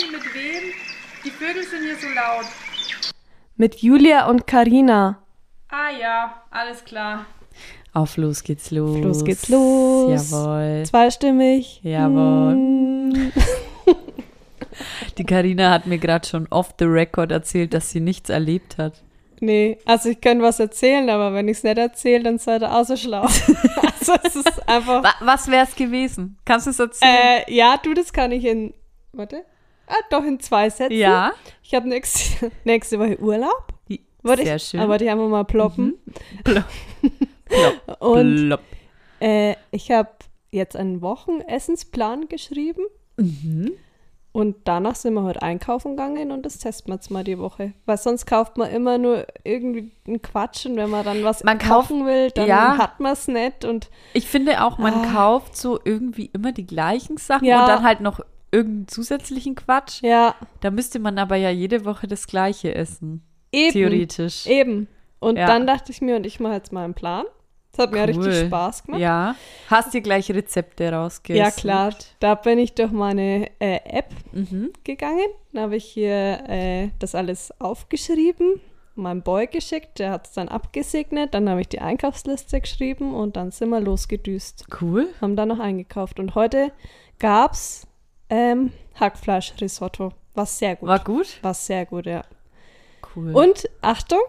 Sorry, mit wem? Die Vögel sind hier so laut. Mit Julia und Karina. Ah ja, alles klar. Auf los geht's los. Los geht's los. Jawohl. Zweistimmig. Jawohl. Die Karina hat mir gerade schon off the record erzählt, dass sie nichts erlebt hat. Nee, also ich kann was erzählen, aber wenn ich es nicht erzähle, dann seid ihr auch so schlau. also es ist einfach. Wa was wär's gewesen? Kannst du es erzählen? Äh, ja, du, das kann ich in. Warte. Ah, doch in zwei Sätzen. ja. Ich habe nächste, nächste Woche Urlaub. Warte Sehr ich, schön. Aber die haben wir mal ploppen. Plopp. Plopp. Und Plopp. äh, ich habe jetzt einen Wochennessensplan geschrieben. Mhm. Und danach sind wir heute einkaufen gegangen und das testen wir jetzt mal die Woche. Weil sonst kauft man immer nur irgendwie einen Quatsch und wenn man dann was Man kauft- kochen will, dann ja. hat man es nicht. Und Ich finde auch, man Ah. kauft so irgendwie immer die gleichen Sachen Ja. und dann halt noch irgendeinen zusätzlichen Quatsch. ja, Da müsste man aber ja jede Woche das Gleiche essen. eben. Theoretisch. Eben. Und Ja. dann dachte ich mir, und ich mache jetzt mal einen Plan. Das hat mir Cool. richtig Spaß gemacht. Ja. Hast dir gleich Rezepte rausgesucht? Ja, klar. Da bin ich durch meine äh, App Mhm. gegangen. Da habe ich hier äh, das alles aufgeschrieben, meinem Boy geschickt. Der hat es dann abgesegnet. Dann habe ich die Einkaufsliste geschrieben und dann sind wir losgedüst. Cool. Haben dann noch eingekauft. Und heute gab es ähm, Hackfleisch-Risotto. War sehr gut. War gut? War sehr gut, ja. Cool. Und Achtung.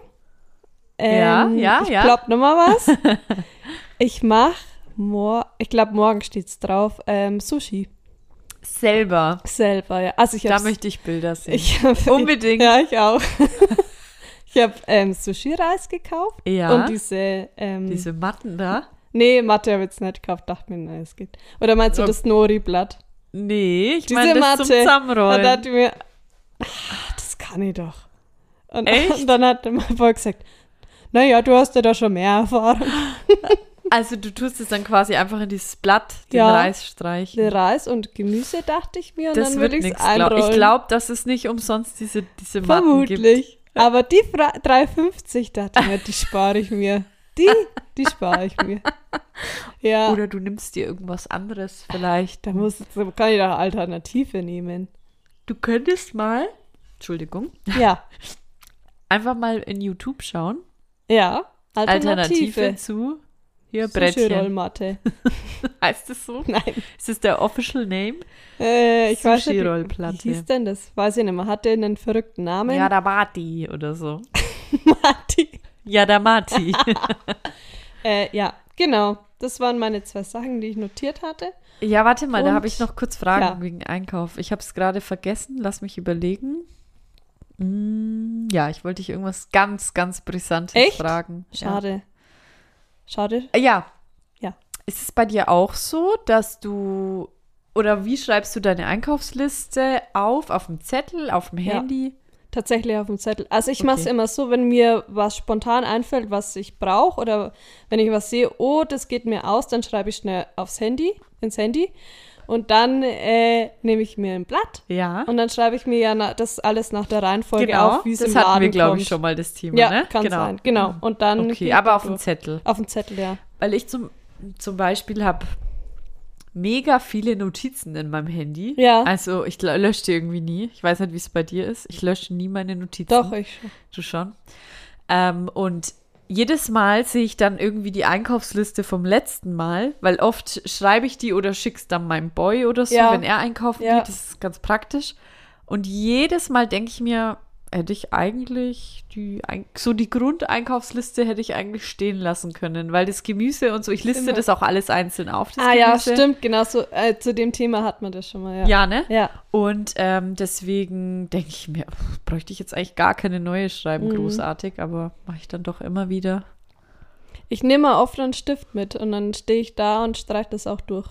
Ja, ähm, ja, ich ja. plopp noch mal was. ich mach mor ich glaube, morgen steht's drauf, ähm, Sushi. selber. Selber, ja. Also ich Da möchte ich Bilder sehen. ich hab, Unbedingt. Ja, ich auch. ich habe ähm, Sushi-Reis gekauft. Ja. Und diese, ähm, Diese Matten da? nee, Mathe habe ich jetzt nicht gekauft, dachte mir, nein, es geht. Oder meinst du das Nori-Blatt? Nee, ich meine das Matte. zum Da Zusammenrollen. dachte ich mir, ah, das kann ich doch. Und, Echt? und dann hat mein Boy gesagt, naja, du hast ja da schon mehr Erfahrung. Also du tust es dann quasi einfach in dieses Blatt, den Ja. Reis streichen. Reis und Gemüse, dachte ich mir. Und das dann will ich es. Glaub. einrollen. Ich glaube, dass es nicht umsonst diese, diese Matten Vermutlich. Aber die Fra 3,50 dachte ich mir, die spare ich mir. Die, die spare ich mir. Ja. Oder du nimmst dir irgendwas anderes vielleicht. da muss, kann ich doch Alternative nehmen. Du könntest mal, Entschuldigung, Ja, einfach mal in YouTube schauen. ja, Alternative, Alternative. zu hier Brettchen. Heißt es so? Nein, Ist das der Official Name? äh, ich weiß nicht, wie, hieß denn das? Weiß ich nicht mehr. Hatte einen verrückten Namen. Ja, der Mati oder so. Matti. Ja, der Mati. Äh, ja, genau. Das waren meine zwei Sachen, die ich notiert hatte. ja, warte mal, da Und- habe ich noch kurz Fragen ja. wegen Einkauf. Ich habe es gerade vergessen, lass mich überlegen. Mm, ja, ich wollte dich irgendwas ganz, ganz Brisantes Echt? fragen. Schade. Schade. Ja. ja. Ja. Ist es bei dir auch so, dass du oder wie schreibst du deine Einkaufsliste auf? Auf dem Zettel, auf dem Ja. Tatsächlich auf dem Zettel. Also ich mache es Okay. immer so, wenn mir was spontan einfällt, was ich brauche oder wenn ich was sehe, oh, das geht mir aus, dann schreibe ich schnell aufs Handy, ins Handy und dann äh, nehme ich mir ein Blatt Ja. und dann schreibe ich mir ja na, das alles nach der Reihenfolge genau. auf, wie es das im hatten Laden wir, glaube ich, schon mal das Thema, Ja, ne? kann genau. sein. Genau. Und dann Okay, aber auf dem. Zettel. Auf dem Zettel, ja. Weil ich zum, zum Beispiel habe mega viele Notizen in meinem Handy. Ja. Also ich lö- lösche die irgendwie nie. Ich weiß nicht, wie es bei dir ist. Ich lösche nie meine Notizen. Doch, ich schon. Du schon. Ähm, und jedes Mal sehe ich dann irgendwie die Einkaufsliste vom letzten Mal, weil oft schreibe ich die oder schick's dann meinem Boy oder so, Ja. wenn er einkaufen Ja. geht. Das ist ganz praktisch. Und jedes Mal denke ich mir, hätte ich eigentlich die, so die Grundeinkaufsliste hätte ich eigentlich stehen lassen können, weil das Gemüse und so, ich liste Immer. das auch alles einzeln auf, Ah ja, Gemüse. stimmt, genau so. Äh, zu dem Thema hat man das schon mal, ja. Ja, ne? Ja. Und ähm, deswegen denke ich mir, pff, bräuchte ich jetzt eigentlich gar keine neue schreiben, Mhm. großartig, aber mache ich dann doch immer wieder. Ich nehme mal oft einen Stift mit und dann stehe ich da und streiche das auch durch.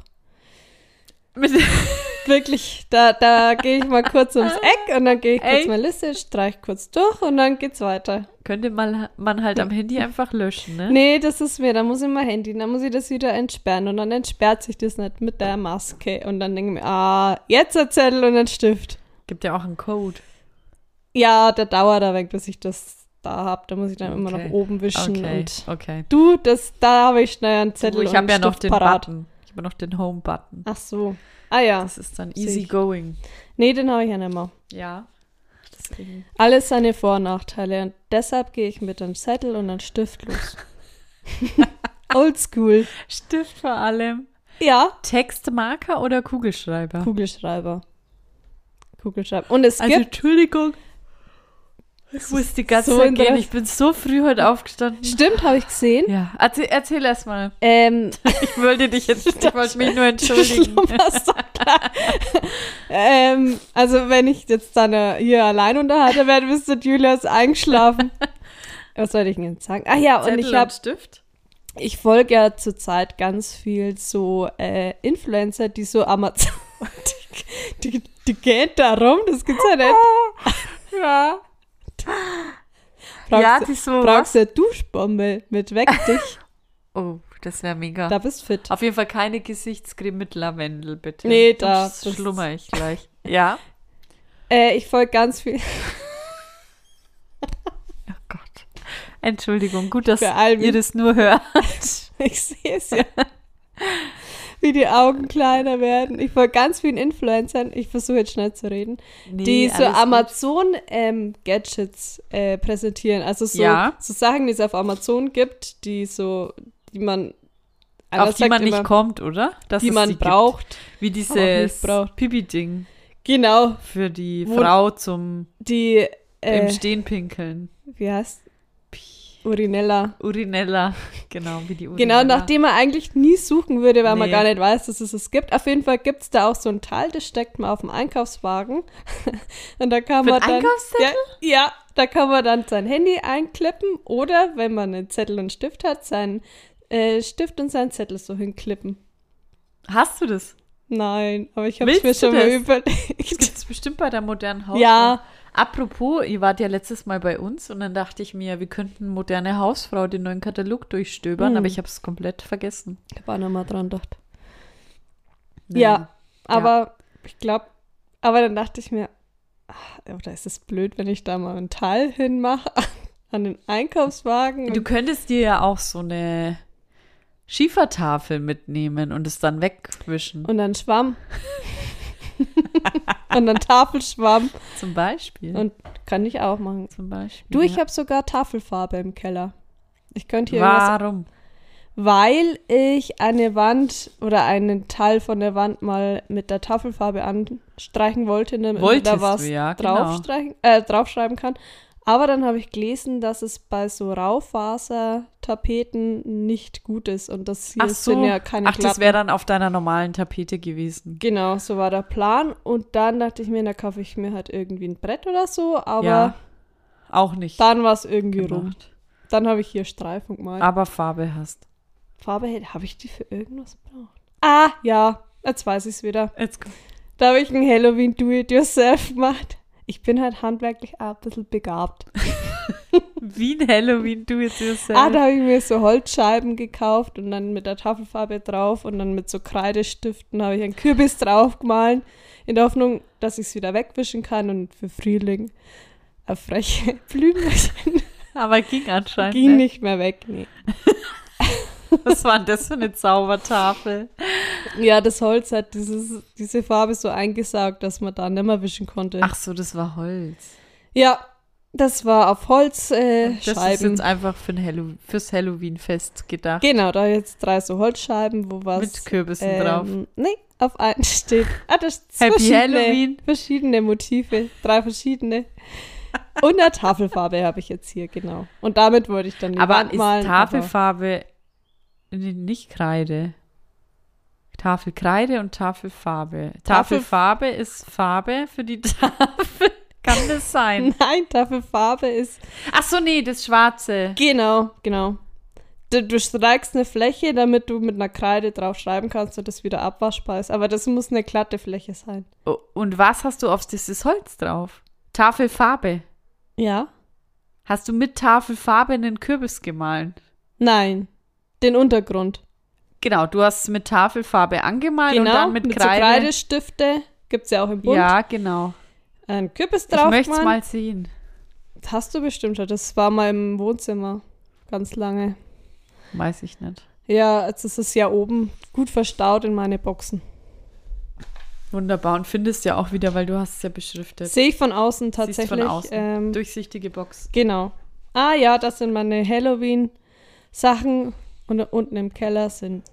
Wirklich, da, da gehe ich mal kurz ums Eck und dann gehe ich kurz meine Liste, streiche kurz durch und dann geht's weiter. könnte man, man halt am Handy einfach löschen, ne? Nee, das ist mir, da muss ich mein Handy, dann muss ich das wieder entsperren und dann entsperrt sich das nicht mit der Maske und dann denke ich mir, ah, jetzt ein Zettel und ein Stift. Gibt ja auch einen Code. Ja, der dauert da weg, bis ich das da habe. Da muss ich dann immer Okay. nach oben wischen Okay, und okay. du, das, da habe ich schnell einen Du, Zettel ich und habe ja noch Stift den parat. Button. Man noch den Home-Button. Ach so. Ah ja. Das ist dann easy going. Nee, den habe ich ja nicht mehr. Ja. Deswegen. Alles seine Vor- und Nachteile. Und deshalb gehe ich mit einem Zettel und einem Stift los. Oldschool. Stift vor allem. Ja. Textmarker oder Kugelschreiber? Kugelschreiber. Kugelschreiber. Und es Also, gibt. Entschuldigung. Ich muss die ganze so Zeit gehen. Ich bin so früh heute aufgestanden. Stimmt, habe ich gesehen. Ja, erzähl, erzähl erst mal. Ähm, Ich wollte dich jetzt, ich wollte mich nur entschuldigen. Ähm, also wenn ich jetzt dann äh, hier allein unterhalten werde, bist du Julius eingeschlafen. Was soll ich denn jetzt sagen? Ach ja, und Zettel ich habe, Stift. ich folge ja zurzeit ganz viel so äh, Influencer, die so Amazon, die, die, die gehen da rum, das gibt's ja nicht. Ja. Brauchst, ja, du- die so. brauchst du eine Duschbombe mit Weg dich, Oh, das wäre mega. da bist fit. Auf jeden Fall keine Gesichtscreme mit Lavendel, bitte. Nee, da- schlummer ich gleich. Ja? Äh, ich folge ganz viel, Oh Gott. Entschuldigung, gut, dass ihr das nur hört. Ich sehe es ja. Wie die Augen kleiner werden. Ich folge ganz vielen Influencern, ich versuche jetzt schnell zu reden, Nee, die so. Amazon-Gadgets äh, präsentieren. Also so, Ja. so Sachen, die es auf Amazon gibt, die so, die man Auf die man nicht immer, kommt, oder? Dass die man sie braucht. Gibt. Wie nicht dieses. Pipi-Ding Genau, für die Wo- Frau zum die, im äh, Stehen pinkeln. wie heißt Urinella. Urinella. Genau, wie die Urinella. Genau, nachdem man eigentlich nie suchen würde, weil man Nee. gar nicht weiß, dass es es gibt. Auf jeden Fall gibt es da auch so ein Teil, das steckt man auf dem Einkaufswagen. Und da kann Für man dann. Einkaufszettel? Ja, ja, da kann man dann sein Handy einklippen oder, wenn man einen Zettel und Stift hat, seinen äh, Stift und seinen Zettel so hinklippen. Hast du das? Nein, aber ich habe es mir schon mal das? überlegt. Gibt es bestimmt bei der modernen Hausfrau. Ja, Apropos, ihr wart ja letztes Mal bei uns und dann dachte ich mir, wir könnten moderne Hausfrau den neuen Katalog durchstöbern, Hm. aber ich habe es komplett vergessen. ich habe auch noch mal dran gedacht. Nee. Ja, aber ich glaube, aber dann dachte ich mir, ach, oder ist es blöd, wenn ich da mal einen Teil hinmache an den Einkaufswagen? Du könntest dir ja auch so eine Schiefertafel mitnehmen und es dann wegwischen. Und dann Schwamm. und dann Tafelschwamm. Zum Beispiel. Und kann ich auch machen. zum Beispiel. Du, ich ja. habe sogar Tafelfarbe im Keller. Ich könnte hier Warum? weil ich eine Wand oder einen Teil von der Wand mal mit der Tafelfarbe anstreichen wollte, damit man Wolltest da was ja, genau. draufstreichen, äh, draufschreiben kann. Aber dann habe ich gelesen, dass es bei so Raufasertapeten nicht gut ist und das hier Ach so. sind ja keine Ach, das glatten. wäre dann auf deiner normalen Tapete gewesen. Genau, so war der Plan. Und dann dachte ich mir, da kaufe ich mir halt irgendwie ein Brett oder so. Aber ja, auch nicht dann war es irgendwie rum. gemacht. Dann habe ich hier Streifen gemalt. Aber Farbe hast. Farbe, habe ich die für irgendwas gebraucht? Ah, ja, jetzt weiß ich es wieder. Jetzt komm. Da habe ich ein Halloween Do-It-Yourself gemacht. Ich bin halt handwerklich auch ein bisschen begabt. Wie ein Halloween do it yourself. Ah, da habe ich mir so Holzscheiben gekauft und dann mit der Tafelfarbe drauf und dann mit so Kreidestiften habe ich einen Kürbis drauf gemahlen, in der Hoffnung, dass ich es wieder wegwischen kann und für Frühling eine freche Blümchen Aber ging anscheinend. ging nicht. nicht mehr weg. Nee. Was war denn das für eine Zaubertafel? Ja, das Holz hat dieses, diese Farbe so eingesaugt, dass man da nicht mehr wischen konnte. Ach so, das war Holz. Ja, das war auf Holzscheiben. Äh, Das ist Scheiben. jetzt einfach für ein Hallo fürs Halloween-Fest gedacht. genau, da jetzt drei so Holzscheiben, wo was. Mit Kürbissen ähm, drauf. Nee, auf einen steht. Ah, das ist Happy Halloween. Verschiedene Motive, drei verschiedene. Und eine Tafelfarbe habe ich jetzt hier, genau. Und damit wollte ich dann die Aber Wand ist malen. Tafelfarbe nicht Kreide? Tafelkreide und Tafelfarbe. Tafel- Tafelfarbe ist Farbe für die Tafel. Kann das sein? nein, Tafelfarbe ist. Ach so, nee, das Schwarze. Genau, genau. Du, du streichst eine Fläche, damit du mit einer Kreide drauf schreiben kannst und das wieder abwaschbar ist. Aber das muss eine glatte Fläche sein. Oh, Und was hast du auf dieses Holz drauf? Tafelfarbe. Ja? Hast du mit Tafelfarbe einen Kürbis gemahlen? Nein. Den Untergrund. Genau, du hast es mit Tafelfarbe angemalt genau, und dann mit, so Kreide. Kreidestifte. Gibt es ja auch im Bund. ja, genau. Ein Kürbis Ich drauf. möchte es mal sehen. Das hast du bestimmt schon. Das war mal im Wohnzimmer. Ganz lange. Weiß ich nicht. Ja, jetzt ist es ja oben gut verstaut in meine Boxen. Wunderbar. Und findest ja auch wieder, weil du hast es ja beschriftet. Sehe ich von außen Siehst tatsächlich. von außen. Ähm, Durchsichtige Box. genau. Ah ja, das sind meine Halloween-Sachen. Und unten im Keller sind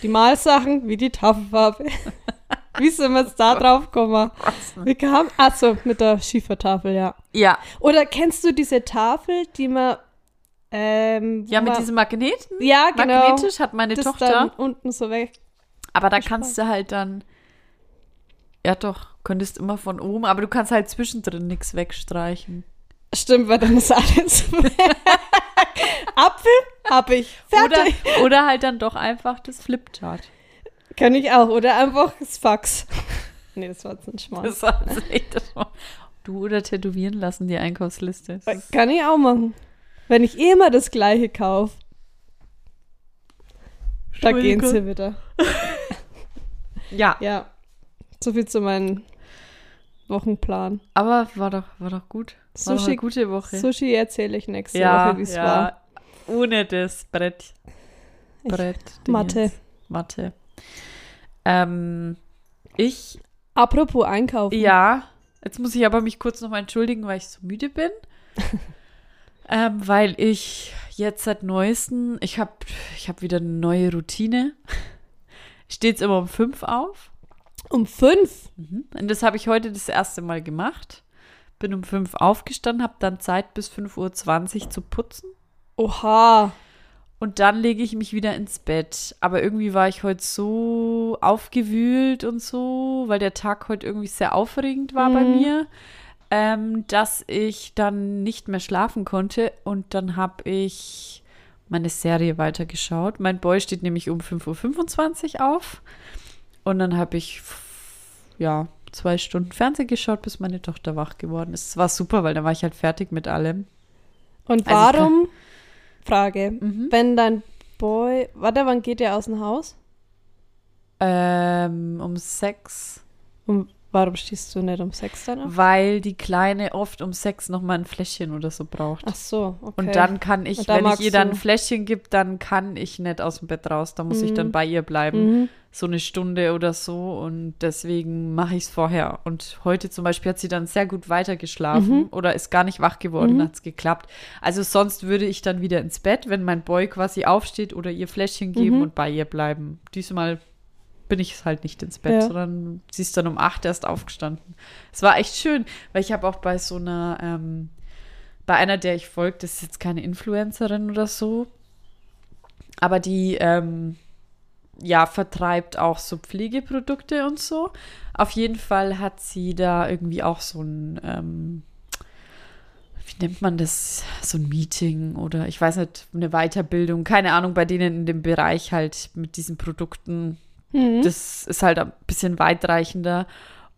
die Malsachen wie die Tafelfarbe. wie sind wir jetzt da drauf gekommen? Wir kamen, achso, mit der Schiefertafel, ja. Ja, Oder kennst du diese Tafel, die man ähm, ja mit man- diesem Magneten. ja, genau, Magnetisch hat meine das Tochter. dann unten so weg. Aber da kannst du halt dann. Ja, doch, könntest immer von oben, aber du kannst halt zwischendrin nichts wegstreichen. Stimmt, weil dann ist alles weg. Apfel habe ich. Oder, Fertig. oder halt dann doch einfach das Flipchart. Kann ich auch. Oder einfach das Fax. nee, das war jetzt ein Schmarrn. Das war jetzt echt war- Du oder tätowieren lassen die Einkaufsliste. Das ist- Kann ich auch machen. Wenn ich eh immer das gleiche kaufe. Da gehen sie wieder. Ja, Ja. So viel zu meinem Wochenplan. aber war doch, war doch gut. War doch Sushi- eine gute Woche. Sushi erzähle ich nächste ja, Woche, wie es ja. war. Ohne das Brett. Ich- Brett. Mathe. Mathe. Ähm, ich Apropos Einkaufen. Ja, jetzt muss ich aber mich kurz nochmal entschuldigen, weil ich so müde bin. ähm, weil ich jetzt seit neuesten, ich habe ich hab wieder eine neue Routine. Ich stehe jetzt immer um fünf auf. Um fünf. Und das habe ich heute das erste Mal gemacht. Bin um fünf aufgestanden, habe dann Zeit bis 5.20 Uhr zu putzen. Oha. Und dann lege ich mich wieder ins Bett. Aber irgendwie war ich heute so aufgewühlt und so, weil der Tag heute irgendwie sehr aufregend war bei Mhm. mir, ähm, dass ich dann nicht mehr schlafen konnte. Und dann habe ich meine Serie weitergeschaut. Mein Boy steht nämlich um 5.25 Uhr auf. Und dann habe ich, ja, zwei Stunden Fernsehen geschaut, bis meine Tochter wach geworden ist. Es war super, weil dann war ich halt fertig mit allem. Und Also warum? Frage. Mhm. Wenn dein Boy. Warte, wann geht der aus dem Haus? Ähm, um sechs. Und warum stehst du nicht um sechs dann auf? Weil die Kleine oft um sechs noch mal ein Fläschchen oder so braucht. Ach so, okay. Und dann kann ich, Und da wenn ich ihr dann ein Fläschchen gebe, dann kann ich nicht aus dem Bett raus. Da muss ich dann Mhm. bei ihr bleiben. Mhm. So eine Stunde oder so. Und deswegen mache ich es vorher. Und heute zum Beispiel hat sie dann sehr gut weitergeschlafen Mhm. oder ist gar nicht wach geworden, Mhm. hat es geklappt. Also sonst würde ich dann wieder ins Bett, wenn mein Boy quasi aufsteht oder ihr Fläschchen geben Mhm. und bei ihr bleiben. Diesmal bin ich halt nicht ins Bett, Ja. sondern sie ist dann um acht erst aufgestanden. Es war echt schön, weil ich habe auch bei so einer, ähm, bei einer, der ich folge, das ist jetzt keine Influencerin oder so, aber die, ähm, ja, vertreibt auch so Pflegeprodukte und so. Auf jeden Fall hat sie da irgendwie auch so ein, ähm, wie nennt man das, so ein Meeting oder ich weiß nicht, eine Weiterbildung, keine Ahnung, bei denen in dem Bereich halt mit diesen Produkten Mhm. das ist halt ein bisschen weitreichender.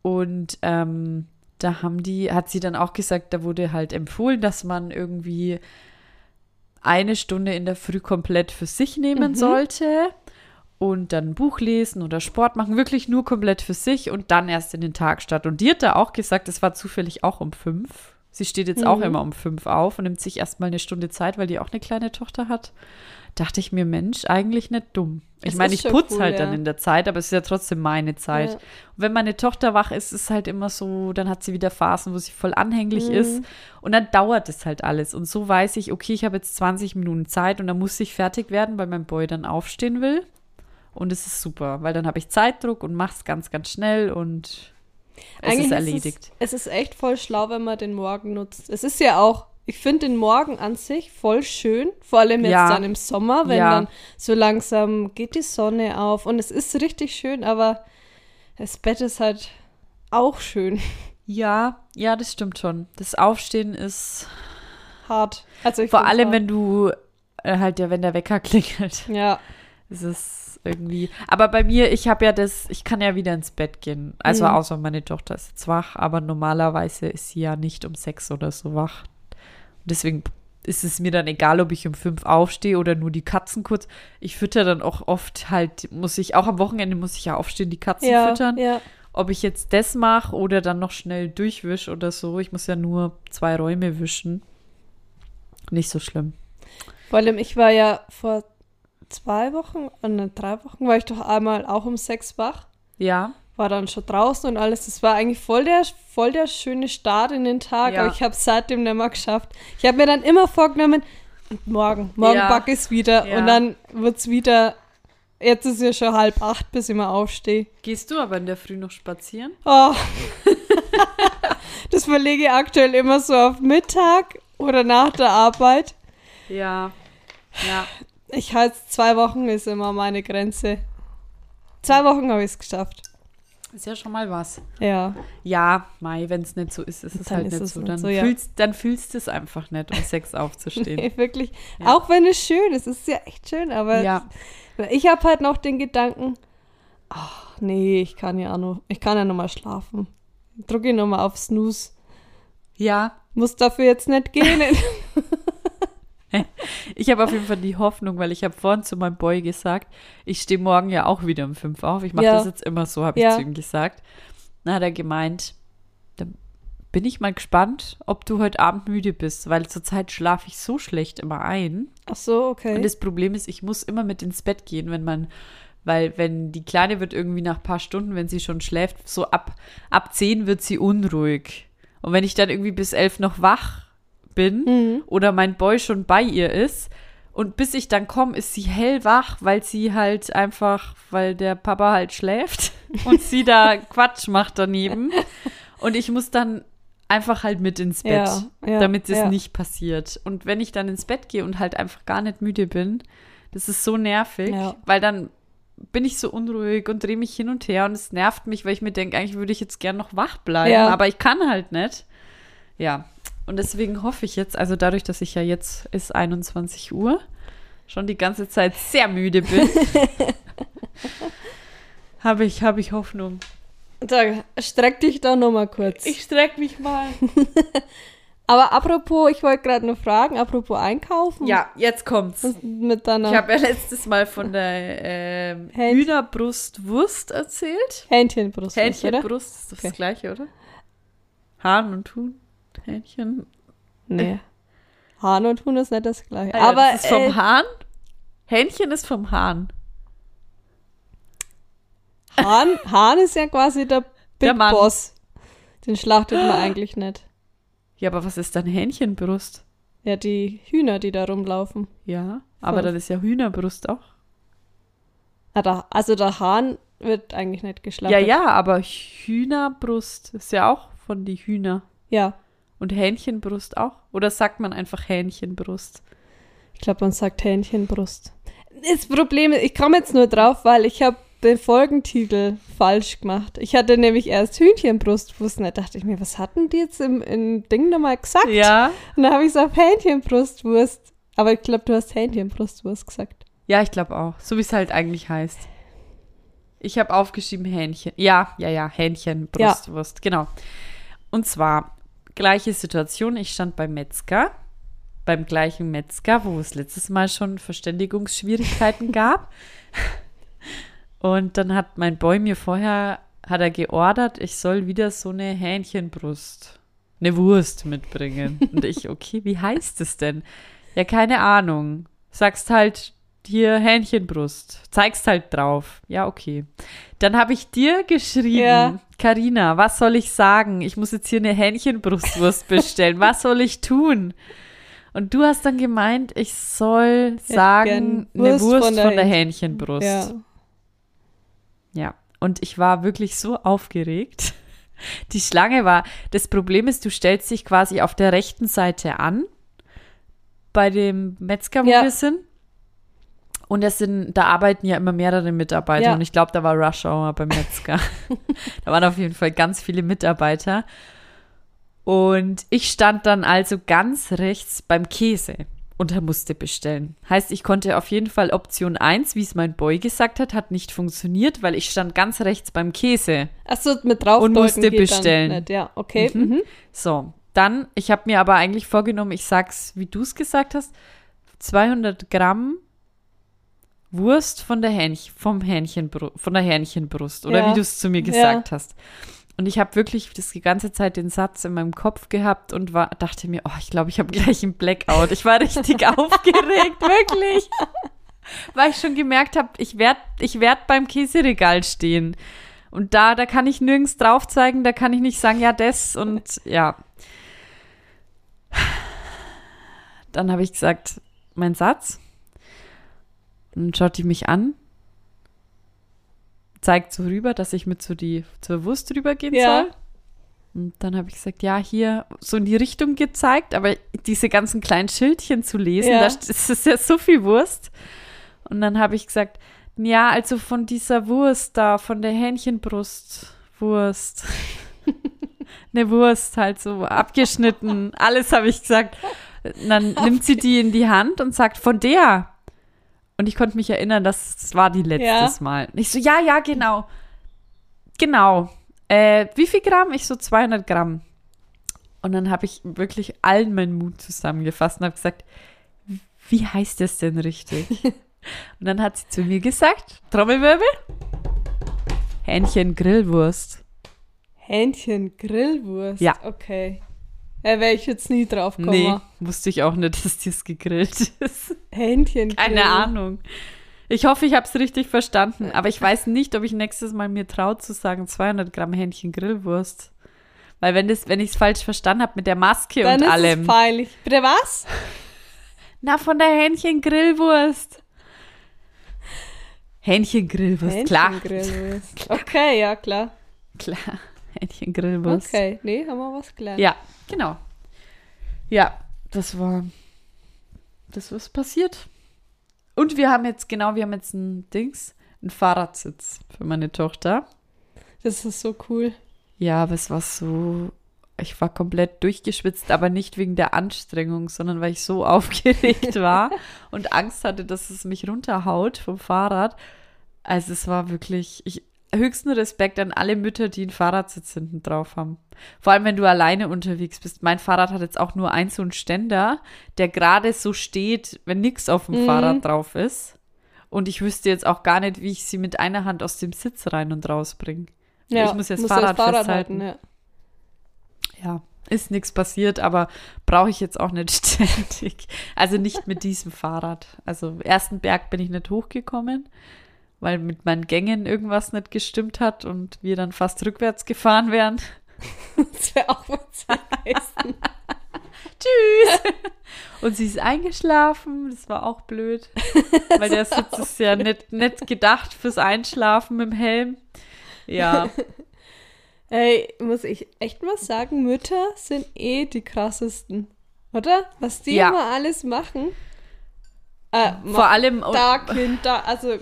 Und ähm, da haben die, hat sie dann auch gesagt, da wurde halt empfohlen, dass man irgendwie eine Stunde in der Früh komplett für sich nehmen Mhm. sollte und dann ein Buch lesen oder Sport machen, wirklich nur komplett für sich und dann erst in den Tag starten. Und die hat da auch gesagt, es war zufällig auch um fünf. Sie steht jetzt auch Mhm. immer um fünf auf und nimmt sich erstmal eine Stunde Zeit, weil die auch eine kleine Tochter hat. Dachte ich mir, Mensch, eigentlich nicht dumm. Ich Es meine, ist ich putze cool, halt dann ja. in der Zeit, aber es ist ja trotzdem meine Zeit. Ja. Und wenn meine Tochter wach ist, ist es halt immer so, dann hat sie wieder Phasen, wo sie voll anhänglich Mhm. ist. Und dann dauert es halt alles. Und so weiß ich, okay, ich habe jetzt 20 Minuten Zeit und dann muss ich fertig werden, weil mein Boy dann aufstehen will. Und es ist super, weil dann habe ich Zeitdruck und mache es ganz, ganz schnell und es Eigentlich ist erledigt. Es, es ist echt voll schlau, wenn man den Morgen nutzt. Es ist ja auch, ich finde den Morgen an sich voll schön, vor allem jetzt Ja. dann im Sommer, wenn Ja. dann so langsam geht die Sonne auf und es ist richtig schön, aber das Bett ist halt auch schön ja, ja, das stimmt schon. Das Aufstehen ist hart. Also vor allem, hart. wenn du äh, halt ja, wenn der Wecker klingelt. ja, Es ist irgendwie. Aber bei mir, ich habe ja das, ich kann ja wieder ins Bett gehen. Also Mhm. außer meine Tochter ist jetzt wach, aber normalerweise ist sie ja nicht um sechs oder so wach. Deswegen ist es mir dann egal, ob ich um fünf aufstehe oder nur die Katzen kurz. Ich fütter dann auch oft halt, muss ich, auch am Wochenende muss ich ja aufstehen, die Katzen ja, füttern. ja. Ob ich jetzt das mache oder dann noch schnell durchwisch oder so. Ich muss ja nur zwei Räume wischen. Nicht so schlimm. Vor allem, ich war ja vor zwei Wochen, äh, ne, drei Wochen war ich doch einmal auch um sechs wach. Ja. War dann schon draußen und alles. Das war eigentlich voll der, voll der schöne Start in den Tag, Ja. aber ich habe es seitdem nicht mehr geschafft. Ich habe mir dann immer vorgenommen, morgen, morgen Ja. backe ich es wieder Ja. und dann wird es wieder, jetzt ist ja schon halb acht, bis ich mal aufstehe. Gehst du aber in der Früh noch spazieren? Oh. das verlege ich aktuell immer so auf Mittag oder nach der Arbeit. Ja. Ja. Ich halte zwei Wochen ist immer meine Grenze. Zwei Wochen habe ich es geschafft. Ist ja schon mal was. Ja. Ja, Mai, wenn es nicht so ist, ist es Dann halt ist nicht es so. nicht Dann, so, ja. fühlst, dann fühlst du es einfach nicht, um sechs aufzustehen. Nee, wirklich. Ja. Auch wenn es schön ist, es ist ja echt schön, aber Ja. ich habe halt noch den Gedanken, ach nee, ich kann ja auch noch, ich kann ja noch mal schlafen. Drücke ich noch mal auf Snooze. Ja, Muss dafür jetzt nicht gehen. ich habe auf jeden Fall die Hoffnung, weil ich habe vorhin zu meinem Boy gesagt, ich stehe morgen ja auch wieder um fünf auf. Ich mache Ja. das jetzt immer so, habe ich Ja. zu ihm gesagt. Dann hat er gemeint, dann bin ich mal gespannt, ob du heute Abend müde bist, weil zurzeit schlafe ich so schlecht immer ein. ach so, okay. Und das Problem ist, ich muss immer mit ins Bett gehen, wenn man, weil wenn die Kleine wird irgendwie nach ein paar Stunden, wenn sie schon schläft, so ab, ab zehn wird sie unruhig. Und wenn ich dann irgendwie bis elf noch wach bin Mhm. oder mein Boy schon bei ihr ist und bis ich dann komme, ist sie hellwach, weil sie halt einfach, weil der Papa halt schläft und sie da Quatsch macht daneben. Und ich muss dann einfach halt mit ins Bett, Ja, ja, damit es ja. nicht passiert. Und wenn ich dann ins Bett gehe und halt einfach gar nicht müde bin, das ist so nervig, weil dann bin ich so unruhig und drehe mich hin und her und es nervt mich, weil ich mir denke, eigentlich würde ich jetzt gern noch wach bleiben, aber ich kann halt nicht. Ja, und deswegen hoffe ich jetzt, also dadurch, dass ich ja jetzt ist 21 Uhr, schon die ganze Zeit sehr müde bin, habe ich, habe ich Hoffnung. Da, streck dich da noch mal kurz. strecke mich mal. aber apropos, ich wollte gerade noch fragen, apropos einkaufen. Ja, jetzt kommt's. Mit deiner Ich habe ja letztes Mal von der ähm, Hühnerbrustwurst erzählt. Hähnchenbrust, oder? Hähnchenbrust ist doch Okay. das gleiche, oder? Hahn und Huhn. Hähnchen. Nee. Hahn und Huhn ist nicht das gleiche. Ah ja, aber das ist vom äh, Hahn. Hähnchen ist vom Hahn. Hahn, Hahn ist ja quasi der Big Der. Boss. Den schlachtet man eigentlich nicht. Ja, aber was ist dann Hähnchenbrust? Ja, die Hühner, die da rumlaufen. Ja, aber Voll. dann ist ja Hühnerbrust auch. Da, also der Hahn wird eigentlich nicht Ja, geschlachtet. ja, aber Hühnerbrust ist ja auch von die Hühner. Ja, Und Hähnchenbrust auch? Oder sagt man einfach Hähnchenbrust? ich glaube, man sagt Hähnchenbrust. Das Problem ist, ich komme jetzt nur drauf, weil ich habe den Folgentitel falsch gemacht. Ich hatte nämlich erst Hühnchenbrustwurst und da dachte ich mir, was hatten die jetzt im, im Ding nochmal gesagt? Ja. Und dann habe ich es auf Hähnchenbrustwurst. Aber ich glaube, du hast Hähnchenbrustwurst gesagt. Ja, ich glaube auch. So wie es halt eigentlich heißt. Ich habe aufgeschrieben Hähnchen. Ja, ja, ja, Hähnchen, Ja. Genau. Und zwar gleiche Situation. Ich stand beim Metzger, beim gleichen Metzger, wo es letztes Mal schon Verständigungsschwierigkeiten gab. Und dann hat mein Boy mir vorher, hat er geordert, ich soll wieder so eine Hähnchenbrust, eine Wurst mitbringen. Und ich, okay, wie heißt es denn? Ja, keine Ahnung. Sagst halt hier Hähnchenbrust. Zeigst halt drauf. Ja, okay. Dann habe ich dir geschrieben, Ja. Karina, was soll ich sagen? Ich muss jetzt hier eine Hähnchenbrustwurst bestellen. was soll ich tun? Und du hast dann gemeint, ich soll Hätte sagen, gern eine Wurst Wurst von von der der, Hähnchen- Hähnchenbrust. Ja. Ja, und ich war wirklich so aufgeregt. Die Schlange war, das Problem ist, du stellst dich quasi auf der rechten Seite an, bei dem Metzger, wo Ja. wir sind. Und das sind, da arbeiten ja immer mehrere Mitarbeiter. Ja. Und ich glaube, da war Rush Hour beim Metzger. da waren auf jeden Fall ganz viele Mitarbeiter. Und ich stand dann also ganz rechts beim Käse und er musste bestellen. Heißt, ich konnte auf jeden Fall Option 1, wie es mein Boy gesagt hat, hat nicht funktioniert, weil ich stand ganz rechts beim Käse. Achso, mit drauf Und musste bestellen. Nicht. Ja, okay. Mhm. Mhm. So, dann, ich habe mir aber eigentlich vorgenommen, ich sag's, wie du es gesagt hast, 200 Gramm Wurst von der Hähnchen, vom Hähnchenbru von der Hähnchenbrust oder Ja. wie du es zu mir gesagt hast. Und ich habe wirklich das die ganze Zeit den Satz in meinem Kopf gehabt und war, dachte mir, oh, ich glaube, ich habe gleich einen Blackout. Ich war richtig aufgeregt, wirklich. weil ich schon gemerkt habe, ich werde ich werd beim Käseregal stehen. Und da, da kann ich nirgends drauf zeigen, da kann ich nicht sagen, ja, das und ja. Dann habe ich gesagt, mein Satz. Dann schaut die mich an, zeigt so rüber, dass ich mit so die zur Wurst rübergehen Ja. soll. Und dann habe ich gesagt, ja, hier so in die Richtung gezeigt, aber diese ganzen kleinen Schildchen zu lesen, Ja. da st- das ist ja so viel Wurst. Und dann habe ich gesagt, ja, also von dieser Wurst da, von der Hähnchenbrust, Wurst. Eine Wurst halt so abgeschnitten. Alles habe ich gesagt. Und dann nimmt sie die in die Hand und sagt, von der. Und ich konnte mich erinnern, dass es war die letztes Ja. Mal. Und ich so, ja, ja, genau. Genau. Äh, wie viel Gramm? Ich so 200 Gramm. Und dann habe ich wirklich allen meinen Mut zusammengefasst und habe gesagt, wie heißt das denn richtig? und dann hat sie zu mir gesagt, Trommelwirbel, Hähnchen Grillwurst. Hähnchen, Grillwurst. Ja. Okay. Da wäre ich jetzt nie drauf gekommen. Nee, wusste ich auch nicht, dass das gegrillt ist. Hähnchen, Keine. Ahnung. Ich hoffe, ich habe es richtig verstanden, aber ich weiß nicht, ob ich nächstes Mal mir traue zu sagen 200 Gramm Hähnchen Grillwurst. Weil wenn, das, wenn ich es falsch verstanden habe mit der Maske Dann und ist allem. es peinlich. Bitte was? Na, von der Hähnchen Grillwurst. Hähnchen Grillwurst, klar. Hähnchengrillwurst. Okay, ja, klar. Klar, Hähnchen Grillwurst. Okay, nee, haben wir was gelernt. Ja, genau. Ja, das war das was passiert. Und wir haben jetzt genau, wir haben jetzt ein Dings, einen Fahrradsitz für meine Tochter. Das ist so cool. Ja, aber es war so ich war komplett durchgeschwitzt, aber nicht wegen der Anstrengung, sondern weil ich so aufgeregt war und Angst hatte, dass es mich runterhaut vom Fahrrad. Also es war wirklich, ich, höchsten Respekt an alle Mütter, die einen Fahrradsitz hinten drauf haben. Vor allem, wenn du alleine unterwegs bist. Mein Fahrrad hat jetzt auch nur einen so einen Ständer, der gerade so steht, wenn nichts auf dem Mhm. Fahrrad drauf ist. Und ich wüsste jetzt auch gar nicht, wie ich sie mit einer Hand aus dem Sitz rein und raus bringe. ich muss jetzt Fahrrad, das festhalten. ja. Ja, ist nichts passiert, aber brauche ich jetzt auch nicht ständig. Also nicht mit diesem Fahrrad. Also im ersten Berg bin ich nicht hochgekommen, weil mit meinen Gängen irgendwas nicht gestimmt hat und wir dann fast rückwärts gefahren wären. Das wäre auch was gewesen. Tschüss! Und sie ist eingeschlafen, das war auch blöd, weil der Sitz ist ja nicht, nicht gedacht fürs Einschlafen mit dem Helm. Ja, Ey, muss ich echt mal sagen, Mütter sind eh die krassesten. Oder? Was die Ja. immer alles machen. Äh, vor allem da Kind, da, also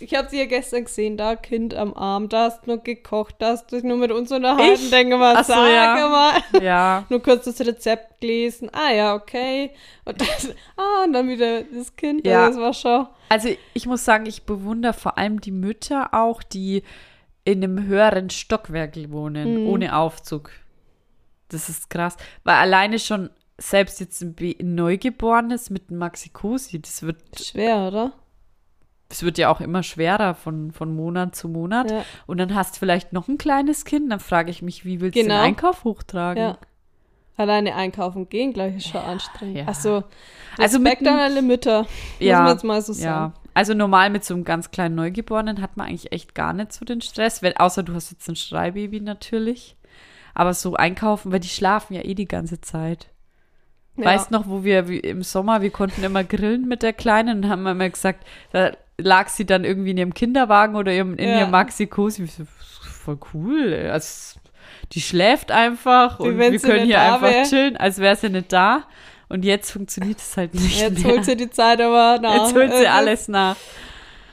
ich habe sie ja gestern gesehen, da Kind am Arm, da hast du nur gekocht, da hast du dich nur mit uns unterhalten, Ich? denke mal, Ach so, sage ja. mal. ja, Nur kurz das Rezept gelesen, ah ja, okay. Und, das, ah, und dann wieder das Kind, Ja. das war schon. Also ich muss sagen, ich bewundere vor allem die Mütter auch, die in einem höheren Stockwerk wohnen, Mhm. ohne Aufzug. Das ist krass. Weil alleine schon, selbst jetzt ein, Neugeborenes mit einem Maxi-Cosi, das wird, Schwer, oder? Das wird ja auch immer schwerer von, von Monat zu Monat. Ja. Und dann hast du vielleicht noch ein kleines Kind, dann frage ich mich, wie willst du Genau. den Einkauf hochtragen? Ja. Alleine einkaufen gehen, glaube ich, ist schon anstrengend. ja. Also, Also mit an alle Mütter. Ja, Muss man jetzt mal so Ja, sagen. also normal mit so einem ganz kleinen Neugeborenen hat man eigentlich echt gar nicht so den Stress, wenn, außer du hast jetzt ein Schreibaby natürlich. Aber so einkaufen, weil die schlafen ja eh die ganze Zeit. Ja. Weißt noch, wo wir wie im Sommer, wir konnten immer grillen mit der Kleinen und haben immer gesagt, da lag sie dann irgendwie in ihrem Kinderwagen oder ihrem, in Ja. ihrem Maxi-Cosi. Voll cool. ey. Also, die schläft einfach und wir können hier einfach wär. chillen, als wäre sie nicht da. Und jetzt funktioniert es halt nicht Jetzt mehr. holt sie die Zeit aber nach. Jetzt holt sie alles nach.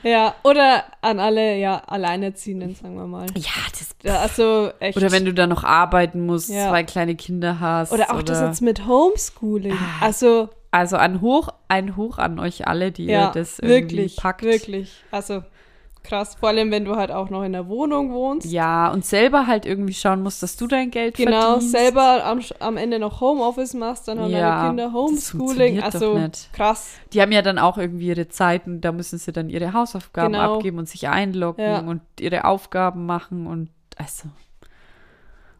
Ja, oder an alle, ja, Alleinerziehenden, sagen wir mal. Ja, das. Ja, also echt. Oder wenn du dann noch arbeiten musst, Ja. zwei kleine Kinder hast. Oder auch das jetzt mit Homeschooling. Ah, Also, Also ein Hoch, ein Hoch an euch alle, die ja, ihr das irgendwie wirklich, packt. wirklich. Also, krass. Vor allem, wenn du halt auch noch in der Wohnung wohnst. Ja, und selber halt irgendwie schauen musst, dass du dein Geld Genau, verdienst. selber am, am Ende noch Homeoffice machst, dann haben Ja, deine Kinder Homeschooling. Also, krass. Die haben ja dann auch irgendwie ihre Zeiten, da müssen sie dann ihre Hausaufgaben Genau. abgeben und sich einloggen Ja. und ihre Aufgaben machen und also.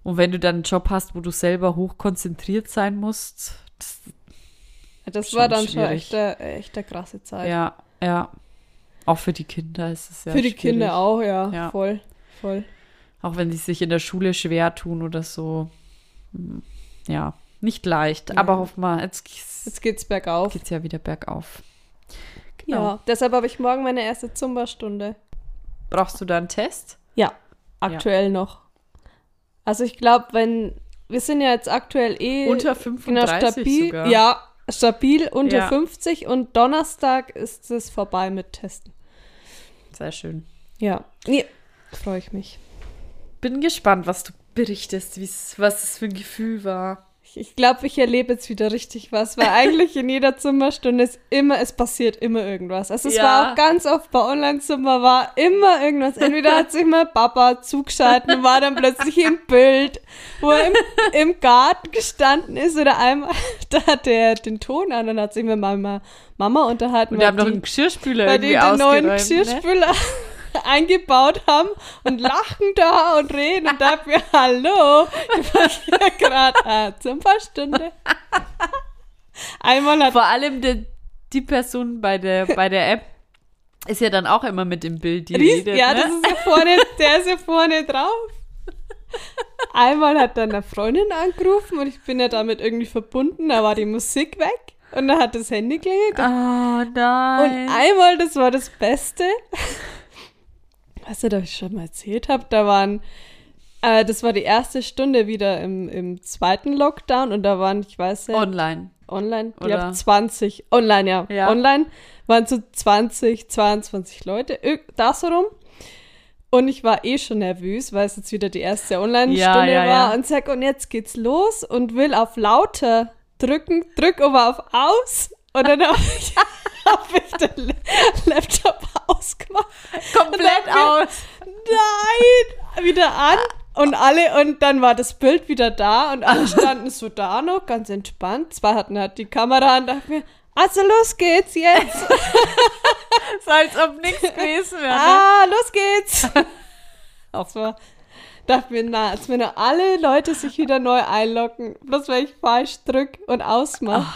Und wenn du dann einen Job hast, wo du selber hochkonzentriert sein musst, das, Das war dann schwierig. schon echt eine, echt eine krasse Zeit. ja, ja. Auch für die Kinder ist es ja Für die schwierig. Kinder auch, ja, Ja. voll, voll. Auch wenn sie sich in der Schule schwer tun oder so. Ja, nicht leicht. Ja. Aber hoff mal, jetzt geht's, Jetzt geht's bergauf. geht's ja wieder bergauf. Genau. Ja, deshalb habe ich morgen meine erste Zumba-Stunde. Brauchst du da einen Test? Ja, aktuell noch. Also ich glaube, wenn wir sind ja jetzt aktuell eh Unter genau 35 stabil, sogar. ja, stabil unter Ja. 50 und Donnerstag ist es vorbei mit Testen. Sehr schön. Ja, nee, freue ich mich. Bin gespannt, was du berichtest, was es für ein Gefühl war. Ich, glaube, ich erlebe jetzt wieder richtig was, weil eigentlich in jeder Zumba-Stunde ist immer, es passiert immer irgendwas. Also es Ja. war auch ganz oft bei Online-Zumba war immer irgendwas. Entweder hat sich mal Papa zugeschaltet und war dann plötzlich im Bild, wo er im, im Garten gestanden ist oder einmal, da hat er den Ton an und hat sich mit Mama, Mama unterhalten. Und wir haben noch einen Geschirrspüler weil die irgendwie den neuen ausgeräumt. Ne? Eingebaut haben und lachen da und reden und mir, hallo, ich war hier gerade äh, zum Stunde. Einmal hat Vor allem die, die Person bei der, bei der App ist ja dann auch immer mit im Bild, die Ries, redet. ja, ne? das ist ja vorne, der ist ja vorne drauf. Einmal hat dann eine Freundin angerufen und ich bin ja damit irgendwie verbunden, da war die Musik weg und da hat das Handy klingelt Oh Und nein. einmal, das war das Beste, was ich euch schon mal erzählt habe, da waren, äh, das war die erste Stunde wieder im, im zweiten Lockdown und da waren, ich weiß ja, Online. online, ich oder? glaube 20, online, ja, Ja. online waren so 20, 22 Leute, da so rum. Und ich war eh schon nervös, weil es jetzt wieder die erste Online-Stunde Ja, ja, war und sag, und jetzt geht's los und will auf lauter drücken, drück aber auf aus und dann habe ich, hab ich den La- Laptop ausgemacht. Komplett Und aus. Nein! Wieder an und alle, und dann war das Bild wieder da und alle standen so da noch, ganz entspannt. Zwei hatten halt die Kamera an, dachte mir, also los geht's jetzt. So als ob nichts gewesen wäre. Ne? Ah, los geht's. Das war, dachte mir, na, als wenn alle Leute sich wieder neu einloggen, bloß weil ich falsch drück und ausmache.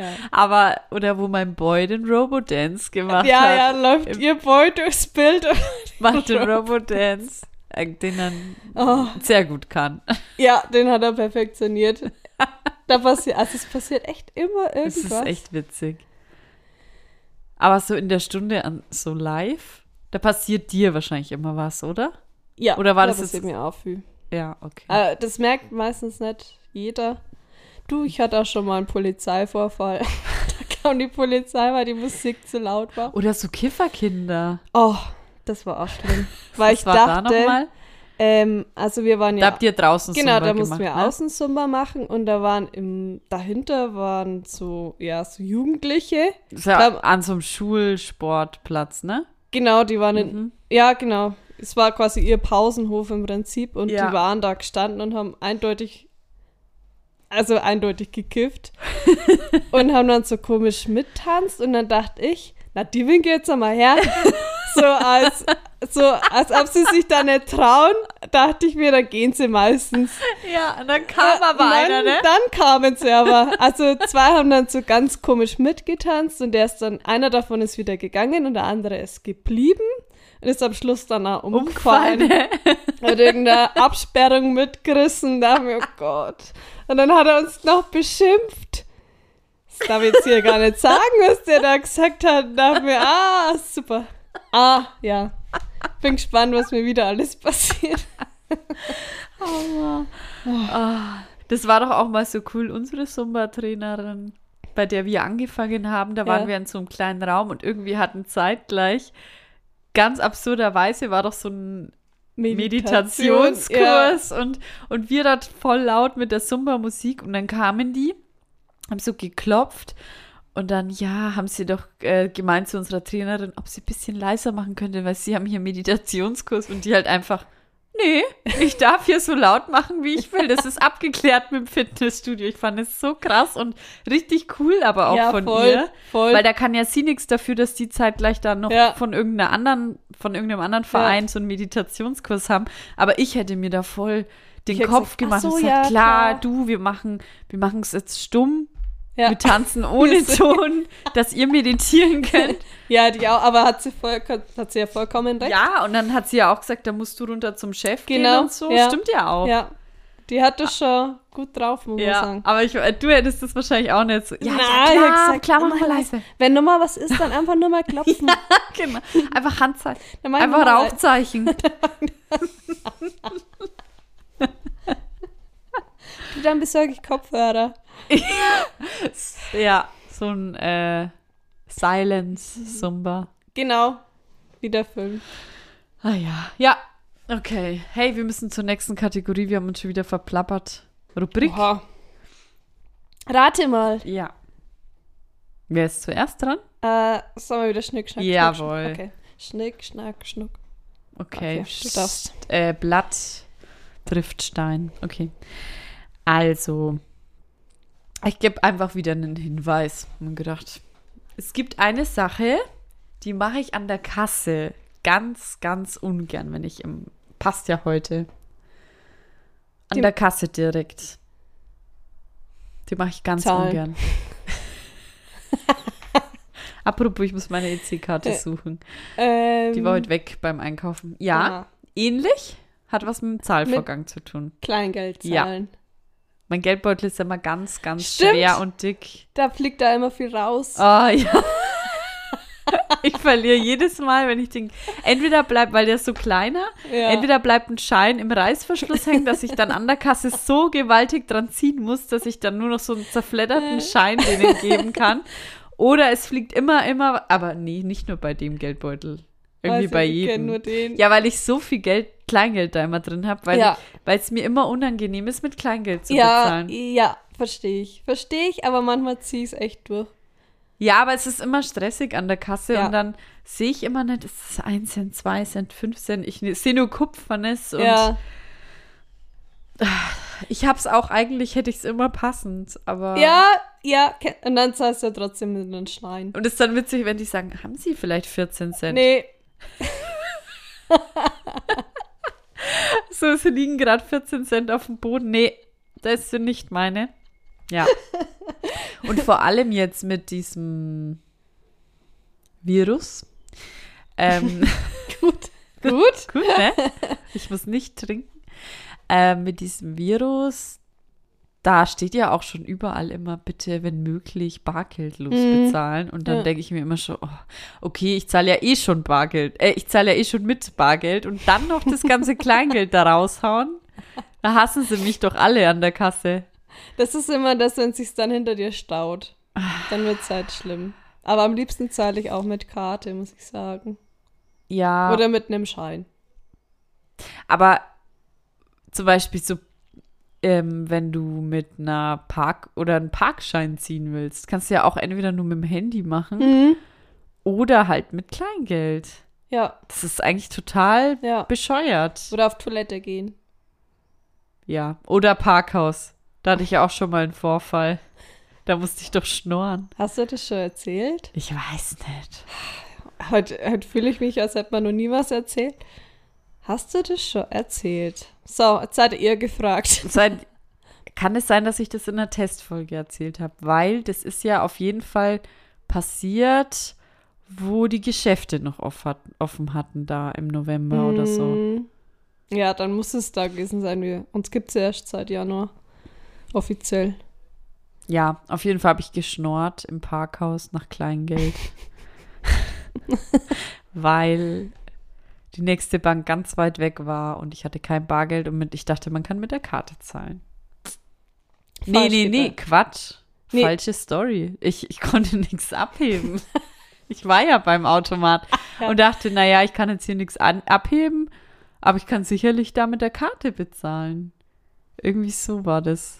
Ja, Aber, oder wo mein Boy den Robodance gemacht ja, hat. ja, läuft Im- ihr Boy durchs Bild. Macht den Robodance. äh, Den dann Oh, sehr gut kann. ja, den hat er perfektioniert. Da passiert, also es passiert echt immer Das irgendwas. ist echt witzig. Aber so in der Stunde an so live, da passiert dir wahrscheinlich immer was, oder? Ja, Oder war da das passiert jetzt- mir auch viel. Ja, okay. Äh, das merkt meistens nicht jeder. Du, ich hatte auch schon mal einen Polizeivorfall. da kam die Polizei, weil die Musik zu laut war. Oder so Kifferkinder. Oh, das war auch schlimm. Weil ich da dachte, nochmal? ähm, also wir waren Da ja habt ihr draußen Genau, Zumba da mussten gemacht, wir ne? Außensumba machen und da waren im, dahinter waren so, ja, so Jugendliche. Ja Da- an so einem Schulsportplatz, ne? Genau, die waren in, Mhm. ja, genau. Es war quasi ihr Pausenhof im Prinzip und Ja. die waren da gestanden und haben eindeutig, also eindeutig gekifft und haben dann so komisch mittanzt und dann dachte ich, na, die winke jetzt einmal her. so als, so als ob sie sich da nicht trauen, dachte ich mir, dann gehen sie meistens. Ja, und dann Ja, dann, Dann kamen sie aber. Also zwei haben dann so ganz komisch mitgetanzt und der ist dann, einer davon ist wieder gegangen und der andere ist geblieben und ist am Schluss dann auch umgefallen. Hat irgendeine Absperrung mitgerissen. Da haben wir, oh Gott. Und dann hat er uns noch beschimpft. Das darf ich jetzt hier gar nicht sagen, was der da gesagt hat. Da haben wir, ah, super. Ah, ja. Bin gespannt, was mir wieder alles passiert. Ah, das war doch auch mal so cool, unsere Zumba-Trainerin, bei der wir angefangen haben, da waren Ja. wir in so einem kleinen Raum und irgendwie hatten zeitgleich, ganz absurderweise war doch so ein Meditationskurs und, und wir dort voll laut mit der Zumba-Musik und dann kamen die, haben so geklopft und dann, ja, haben sie doch äh, gemeint zu unserer Trainerin, ob sie ein bisschen leiser machen könnte, weil sie haben hier Meditationskurs und die halt einfach, nee, ich darf hier so laut machen, wie ich will. Das ist abgeklärt mit dem Fitnessstudio. Ich fand es so krass und richtig cool, aber auch ja, von voll, ihr. Voll. Weil da kann ja sie nichts dafür, dass die zeitgleich dann noch Ja. von irgendeiner anderen, von irgendeinem anderen Verein so einen Meditationskurs haben. Aber ich hätte mir da voll den Ich Kopf gesagt, ach gemacht und so, gesagt, ja, klar, klar. du, wir machen, wir machen es jetzt stumm. Ja. Mit Tanzen ohne Ton, dass ihr meditieren könnt. Ja, die auch, aber hat sie, voll, hat sie ja vollkommen recht. Ja, und dann hat sie ja auch gesagt, da musst du runter zum Chef Genau, gehen und so. ja. Stimmt ja auch. Ja. Die hat das schon gut drauf, muss man Ja, sagen. aber ich, äh, du hättest das wahrscheinlich auch nicht so. Ja, Nein, ja klar, gesagt, klar, mach immer mal leise. Wenn nur mal was ist, dann einfach nur mal klopfen. genau. Einfach Handzeichen. Einfach. Rauchzeichen. Du, Dann besorge ich Kopfhörer. ja, so ein äh, Silence-Zumba. Genau. Wie der Film. Ah ja. Ja, okay. Hey, wir müssen zur nächsten Kategorie. Wir haben uns schon wieder verplappert. Rubrik? Oha. Rate mal. Ja. Wer ist zuerst dran? Äh, sollen wir wieder Schnick, Schnack, Jawohl. Schnuck? Okay. Schnick, Schnack, Schnuck. Okay. Okay, du darfst. Äh, Blatt trifft Stein. Okay. Also, ich gebe einfach wieder einen Hinweis. Mir gedacht. Es gibt eine Sache, die mache ich an der Kasse ganz, ganz ungern, wenn ich im. Passt ja heute. An Die- der Kasse direkt. Die mache ich ganz Zahlen. ungern. Apropos, ich muss meine EC-Karte Äh, suchen. Ähm, Die war heute weg beim Einkaufen. Ja, aha. ähnlich. Hat was mit dem Zahlvorgang zu tun. Kleingeld Ja. Mein Geldbeutel ist immer ganz, ganz Stimmt. schwer und dick. Da fliegt da immer viel raus. Ah, ja. ich verliere jedes Mal, wenn ich den. Entweder bleibt, weil der ist so kleiner, ja. entweder bleibt ein Schein im Reißverschluss hängen, dass ich dann an der Kasse so gewaltig dran ziehen muss, dass ich dann nur noch so einen zerfledderten Schein denen geben kann. Oder es fliegt immer, immer. Aber nee, nicht nur bei dem Geldbeutel. Irgendwie Weiß bei jedem. nur den. Ja, weil ich so viel Geld, Kleingeld da immer drin habe, weil Ja. es mir immer unangenehm ist, mit Kleingeld zu ja, bezahlen. ja, verstehe ich. Verstehe ich, aber manchmal ziehe ich es echt durch. Ja, aber es ist immer stressig an der Kasse Ja. und dann sehe ich immer nicht, ist es 1 Cent, 2 Cent, 5 Cent. Ich ne- sehe nur Kupfernes und ja, ich habe es auch, eigentlich hätte ich es immer passend, aber. ja, ja. Und dann zahlst du ja trotzdem mit einem Schneien. Und es ist dann witzig, wenn die sagen, haben Sie vielleicht 14 Cent? Nee, So, es liegen gerade 14 Cent auf dem Boden. Nee, das sind nicht meine. Ja. Und vor allem jetzt mit diesem Virus. Ähm, gut. Gut. gut, ne? Ich muss nicht trinken. Ähm, mit diesem Virus, da steht ja auch schon überall immer, bitte, wenn möglich, bargeldlos Mhm. bezahlen. Und dann Ja. denke ich mir immer schon, oh, okay, ich zahle ja eh schon Bargeld. Äh, ich zahle ja eh schon mit Bargeld und dann noch das ganze Kleingeld da raushauen. Da hassen sie mich doch alle an der Kasse. Das ist immer das, wenn es sich dann hinter dir staut. Dann wird es halt schlimm. Aber am liebsten zahle ich auch mit Karte, muss ich sagen. Ja. Oder mit einem Schein. Aber zum Beispiel so, ähm, wenn du mit einer Park- oder einen Parkschein ziehen willst, kannst du ja auch entweder nur mit dem Handy machen Mhm. oder halt mit Kleingeld. Ja, Das ist eigentlich total ja. bescheuert. Oder auf Toilette gehen. Ja. Oder Parkhaus. Da hatte ich ja auch schon mal einen Vorfall. Da musste ich doch schnorren. Hast du das schon erzählt? Ich weiß nicht. Heute, heute fühle ich mich, als hätte man noch nie was erzählt. Hast du das schon erzählt? So, jetzt seid ihr gefragt. Seit, kann es sein, dass ich das in einer Testfolge erzählt habe? Weil das ist ja auf jeden Fall passiert, wo die Geschäfte noch offen hatten, da im November oder so. Mm. Ja, dann muss es da gewesen sein. Wir, uns gibt es ja erst seit Januar. Offiziell. Ja, auf jeden Fall habe ich geschnorrt im Parkhaus nach Kleingeld. Weil die nächste Bank ganz weit weg war und ich hatte kein Bargeld und mit, ich dachte, man kann mit der Karte zahlen. Nee, Falsch nee, nee, gedacht. Quatsch. Nee. Falsche Story. Ich, ich konnte nichts abheben. ich war ja beim Automat Ja. und dachte, naja, ich kann jetzt hier nichts an- abheben, aber ich kann sicherlich da mit der Karte bezahlen. Irgendwie so war das.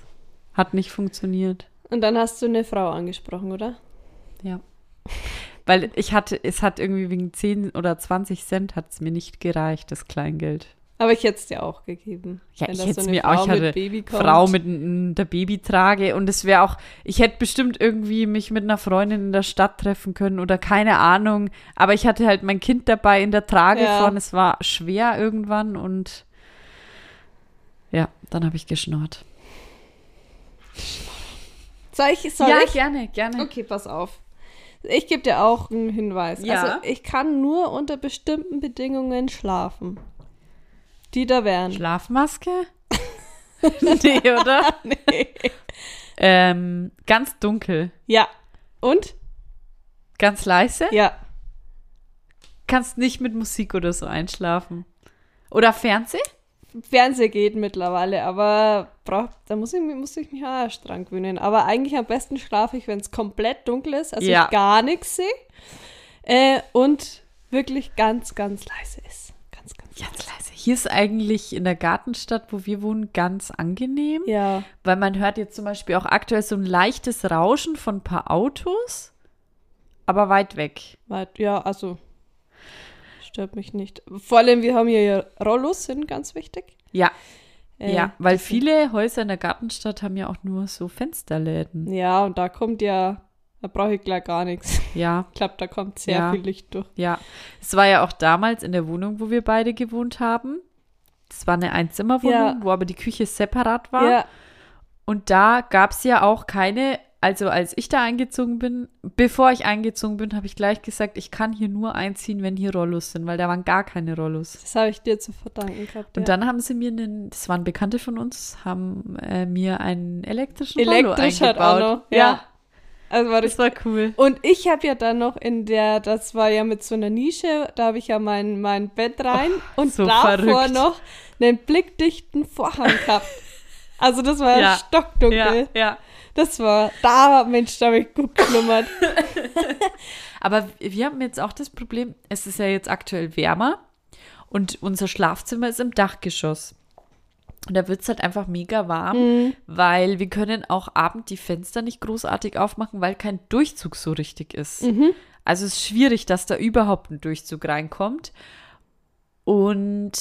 Hat nicht funktioniert. Und dann hast du eine Frau angesprochen, oder? Ja. Weil ich hatte, es hat irgendwie wegen 10 oder 20 Cent hat es mir nicht gereicht, das Kleingeld. Aber ich hätte es dir auch gegeben. Ja, ich hätte es eine mir auch, Frau ich mit hatte Baby kommt. Frau mit der Babytrage und es wäre auch, ich hätte bestimmt irgendwie mich mit einer Freundin in der Stadt treffen können oder keine Ahnung, aber ich hatte halt mein Kind dabei in der Trage Ja. vorne, es war schwer irgendwann und ja, dann habe ich geschnurrt. Soll ich? Soll ja, ich? gerne, gerne. Okay, pass auf. Ich gebe dir auch einen Hinweis. Ja. Also ich kann nur unter bestimmten Bedingungen schlafen. Die da wären. Schlafmaske? nee, oder? nee. Ähm, ganz dunkel. Ja. Und? Ganz leise? Ja. Kannst nicht mit Musik oder so einschlafen. Oder Fernsehen? Fernseher geht mittlerweile, aber brauch, da muss ich, muss ich mich auch erst dran gewöhnen. Aber eigentlich am besten schlafe ich, wenn es komplett dunkel ist, also Ja. ich gar nichts sehe. Äh, und wirklich ganz, ganz leise ist. Ganz, ganz Ganz leise. Hier ist eigentlich in der Gartenstadt, wo wir wohnen, ganz angenehm. Ja. Weil man hört jetzt zum Beispiel auch aktuell so ein leichtes Rauschen von ein paar Autos, aber weit weg. Weit- Ja, also stört mich nicht. Vor allem, wir haben hier ja Rollos, sind ganz wichtig. Ja, Äh, ja, weil viele Häuser in der Gartenstadt haben ja auch nur so Fensterläden. Ja, und da kommt ja, da brauche ich gleich gar nichts. Ja, Ich glaube, da kommt sehr Ja. viel Licht durch. ja. Es war ja auch damals in der Wohnung, wo wir beide gewohnt haben. Das war eine Einzimmerwohnung, Ja. wo aber die Küche separat war. Ja, Und da gab es ja auch keine, also als ich da eingezogen bin, bevor ich eingezogen bin, habe ich gleich gesagt, ich kann hier nur einziehen, wenn hier Rollos sind, weil da waren gar keine Rollos. das habe ich dir zu verdanken gehabt. Und ja. dann haben sie mir einen, das waren Bekannte von uns, haben äh, mir einen elektrischen Rollo Elektrisch eingebaut. hat auch noch. Ja. Also war das das war cool. Und ich habe ja dann noch in der, das war ja mit so einer Nische, da habe ich ja mein, mein Bett rein und so davor verrückt. noch einen blickdichten Vorhang gehabt. Also das war Ja. stockdunkel. Ja, ja. Das war, da, Mensch, da habe ich gut geschlummert. Aber wir haben jetzt auch das Problem, es ist ja jetzt aktuell wärmer und unser Schlafzimmer ist im Dachgeschoss. Und da wird es halt einfach mega warm, Mhm. weil wir können auch abend die Fenster nicht großartig aufmachen, weil kein Durchzug so richtig ist. Mhm. Also es ist schwierig, dass da überhaupt ein Durchzug reinkommt. Und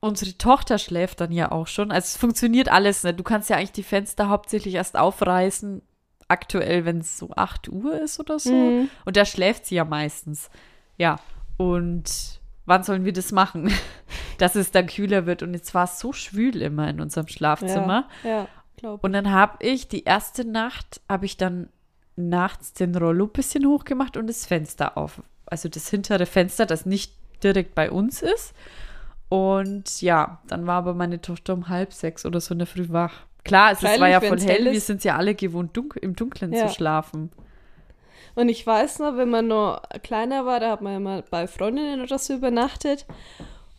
unsere Tochter schläft dann ja auch schon. Also es funktioniert alles nicht. Du kannst ja eigentlich die Fenster hauptsächlich erst aufreißen, aktuell, wenn es so 8 Uhr ist oder so. Mhm. Und da schläft sie ja meistens. Ja. Und wann sollen wir das machen? Dass es dann kühler wird. Und jetzt war es so schwül immer in unserem Schlafzimmer. Ja, ja glaube Und dann habe ich die erste Nacht, habe ich dann nachts den Rollo ein bisschen hochgemacht und das Fenster auf. Also das hintere Fenster, das nicht direkt bei uns ist. Und ja, dann war aber meine Tochter um halb sechs oder so in der Früh wach. Klar, es, es war Freilich, ja voll hell. hell Wir sind ja alle gewohnt, dunk im Dunkeln Ja. zu schlafen. Und ich weiß noch, wenn man noch kleiner war, da hat man ja mal bei Freundinnen oder so übernachtet.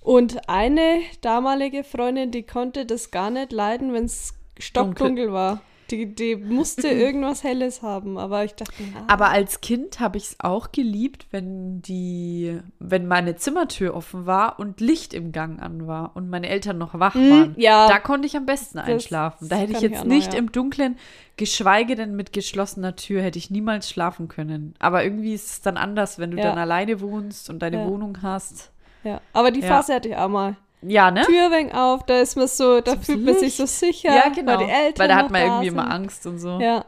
Und eine damalige Freundin, die konnte das gar nicht leiden, wenn es stockdunkel war. Die, die musste irgendwas Helles haben. Aber ich dachte, na, Aber als Kind habe ich es auch geliebt, wenn die, wenn meine Zimmertür offen war und Licht im Gang an war und meine Eltern noch wach Hm, waren. ja. Da konnte ich am besten einschlafen. Da hätte ich ich jetzt noch, nicht ja. im Dunkeln, geschweige denn mit geschlossener Tür, hätte ich niemals schlafen können. Aber irgendwie ist es dann anders, wenn du Ja. dann alleine wohnst und deine. Wohnung hast. ja. Aber die. Phase hatte ich auch mal. Ja, ne? Tür weg auf, da ist man so, da So fühlt man sich so sicher. Ja, genau. Weil, die Eltern Weil da hat man da irgendwie sind. immer Angst und so. Ja.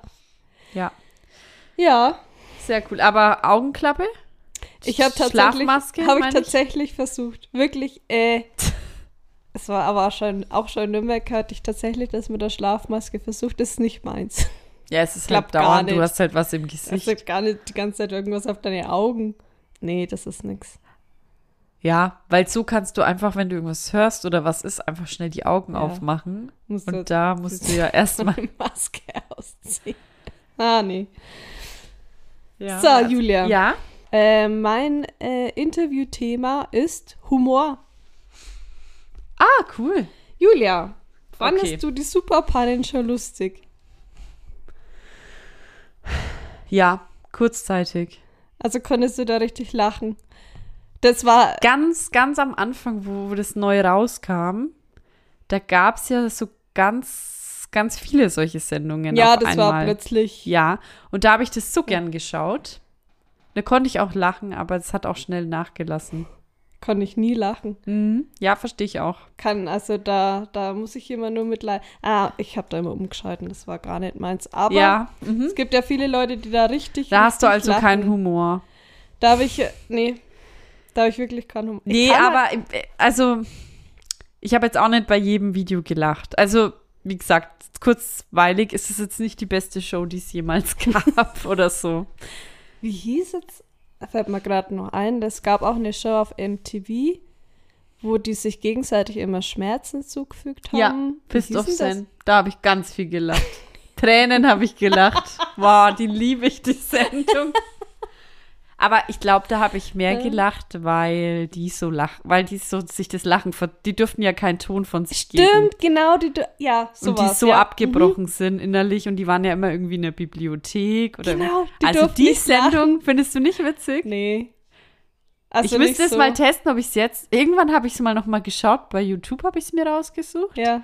ja. Ja, Sehr cool. Aber Augenklappe? Ich habe tatsächlich, Schlafmaske, habe ich tatsächlich versucht. Wirklich, äh, es war aber auch schon, auch schon in Nürnberg hatte ich tatsächlich das mit der Schlafmaske versucht. Das ist nicht meins. Ja, es ist Klappt halt dauernd, du hast halt was im Es Gesicht. ist gar nicht die ganze Zeit irgendwas auf deine Augen. Nee, das ist nix. Ja, weil so kannst du einfach, wenn du irgendwas hörst oder was ist, einfach schnell die Augen Ja. aufmachen. Musst Und da musst du ja erstmal. die Maske ausziehen. Ah, nee. Ja. So, Julia. Ja. Äh, mein äh, Interviewthema ist Humor. Ah, cool. Julia, fandest Okay. du die Superpannen schon lustig? Ja, kurzzeitig. Also konntest du da richtig lachen? Das war Ganz, ganz am Anfang, wo das neu rauskam, da gab es ja so ganz, ganz viele solche Sendungen. Ja, das einmal. war plötzlich. Ja, und da habe ich das so gern geschaut. Da konnte ich auch lachen, aber es hat auch schnell nachgelassen. Konnte ich nie lachen. Mhm. Ja, verstehe ich auch. Kann, also da, da muss ich immer nur mitleiden. Ah, ich habe da immer umgeschalten, das war gar nicht meins. Aber ja, mhm. es gibt ja viele Leute, die da richtig. da hast du also lachen. keinen Humor. Da habe ich, äh, nee, da habe ich wirklich keinen Humor. Ich Nee, aber äh, also ich habe jetzt auch nicht bei jedem Video gelacht. Also wie gesagt, kurzweilig ist es jetzt nicht die beste Show, die es jemals gab oder so. Wie hieß jetzt? Fällt mir gerade noch ein. Es gab auch eine Show auf MTV, wo die sich gegenseitig immer Schmerzen zugefügt haben. Ja, Wie Fist hieß of denn das? Zen. Da habe ich ganz viel gelacht. Tränen habe ich gelacht. Wow, die liebe ich, die Sendung. Aber ich glaube, da habe ich mehr gelacht, weil die so lach, weil die so sich das Lachen, ver die durften ja keinen Ton von sich geben. Stimmt, genau, die, ja, so und die so ja. Mhm. abgebrochen sind innerlich und die waren ja immer irgendwie in der Bibliothek oder Genau, die also die nicht lachen. Sendung findest du nicht witzig? Nee. Also ich müsste es so. mal testen, ob ich es jetzt. Irgendwann habe ich es mal noch mal geschaut. Bei YouTube habe ich es mir rausgesucht. Ja.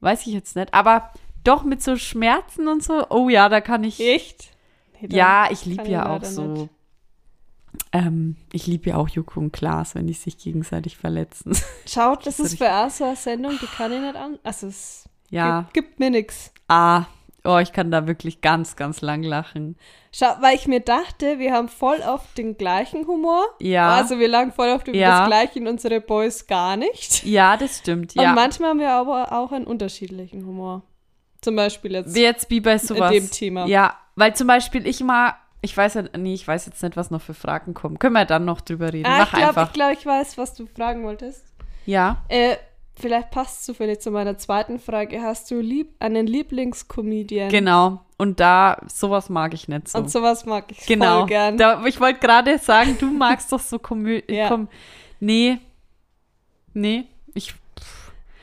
Weiß ich jetzt nicht. Aber doch mit so Schmerzen und so. Oh ja, da kann ich. Echt? Nee, Ja, ich liebe ja auch so. nicht. Ähm, ich liebe ja auch Joko und Klaas, wenn die sich gegenseitig verletzen. Schaut, das Das ist für so eine Sendung, die kann ich nicht an. Also es ja. gibt, gibt mir nichts. Ah. Oh, ich kann da wirklich ganz, ganz lang lachen. Schau, weil ich mir dachte, wir haben voll oft den gleichen Humor. Ja. Also wir lagen voll oft über Ja. das gleiche und unsere Boys gar nicht. Ja, das stimmt. Und Ja. manchmal haben wir aber auch einen unterschiedlichen Humor. Zum Beispiel jetzt. Wie jetzt wie bei sowas. dem Thema. Ja, weil zum Beispiel ich mal, ich weiß ja, nee, ich weiß jetzt nicht, was noch für Fragen kommen. Können wir dann noch drüber reden. ah, ich Mach glaube, einfach. ich, glaub, ich weiß, was du fragen wolltest. Ja. Äh, vielleicht passt zufällig zu meiner zweiten Frage. Hast du lieb einen Lieblingscomedian? Genau. Und da, sowas mag ich nicht so. Und sowas mag ich genau. voll gern. Da, ich wollte gerade sagen, du magst doch so Komödie. Ja. Kom nee. Nee. Ich,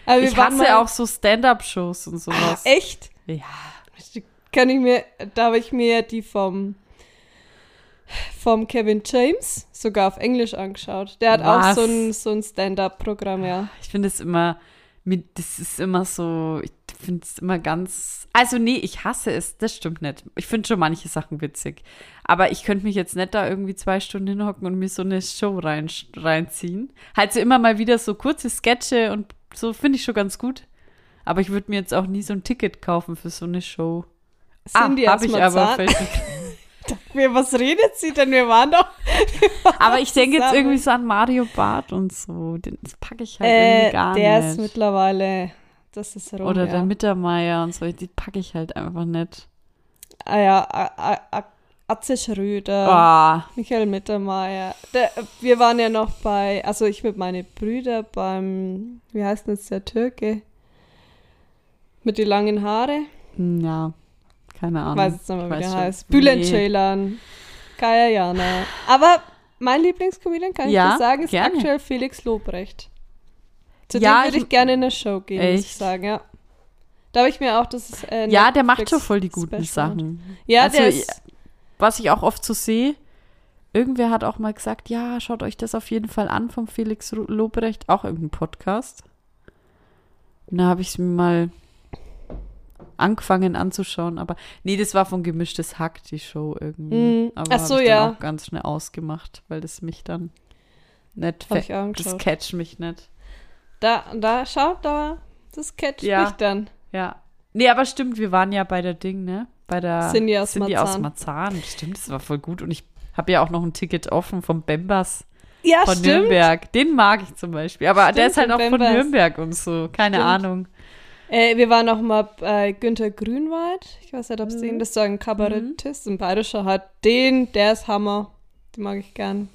Aber ich hasse auch so Stand-up-Shows und sowas. Echt? Ja. Kann ich mir, da habe ich mir die vom, vom Kevin James sogar auf Englisch angeschaut. Der hat auch Was? so ein, so ein Stand-up-Programm, ja. Ich finde es immer, das ist immer so, ich finde es immer ganz, also nee, ich hasse es, das stimmt nicht. Ich finde schon manche Sachen witzig. Aber ich könnte mich jetzt nicht da irgendwie zwei Stunden hinhocken und mir so eine Show rein, reinziehen. Halt so immer mal wieder so kurze Sketche und so finde ich schon ganz gut. Aber ich würde mir jetzt auch nie so ein Ticket kaufen für so eine Show. Cindy ah, habe ich aber. Mir- Wir- Was redet sie denn? Wir waren doch. aber ich denke jetzt irgendwie so an Mario Bart und so. Den- Das packe ich halt Äh, irgendwie gar der nicht. ist mittlerweile. Das ist rum. Oder ja. der Mittermeier und so, die packe ich halt einfach nicht. Ah ja, A- Atze Schröder, Ah, Michael Mittermeier. Der, wir waren ja noch bei, also ich mit meinen Brüdern beim, wie heißt denn jetzt der Türke? Mit den langen Haare. hm, ja, keine Ahnung. weiß jetzt Ich wie der heißt. Bülent Nee. Ceylan, Kaya Jana. Aber mein Lieblingscomedian, kann Ja, ich dir sagen, ist gerne. aktuell Felix Lobrecht. Zu Ja, dem würde ich- ich gerne in eine Show gehen, muss ich Echt? sagen, ja. Da habe ich mir auch das äh, Ja, der macht schon voll die guten Special Sachen. Ja, Also, der ist, Was ich auch oft so sehe, irgendwer hat auch mal gesagt, ja, schaut euch das auf jeden Fall an vom Felix Lobrecht, auch irgendein Podcast. Und da habe ich es mir mal angefangen anzuschauen, aber nee, das war von Gemischtes Hack, die Show irgendwie. Mm, Aber ach so, ich dann ja. auch ganz schnell ausgemacht, weil das mich dann nicht, Hab ich das catcht mich nicht. da, da, schaut da, das catcht Ja. mich dann. Ja. Nee, aber stimmt, wir waren ja bei der Ding, ne? Bei der Cindy aus Cindy aus Marzahn. Marzahn. Stimmt, das war voll gut. Und ich habe ja auch noch ein Ticket offen vom Bembers Ja, von stimmt. Nürnberg. Den mag ich zum Beispiel. Aber der Stimmt, ist halt auch von Bembers. Nürnberg und so. Keine Stimmt. Ahnung. Äh, wir waren auch mal bei Günther Grünwald. Ich weiß nicht, ob Mhm. Sie ihn, das ist so ein Kabarettist, ein bayerischer hat. Den, der ist Hammer. Den mag ich gern.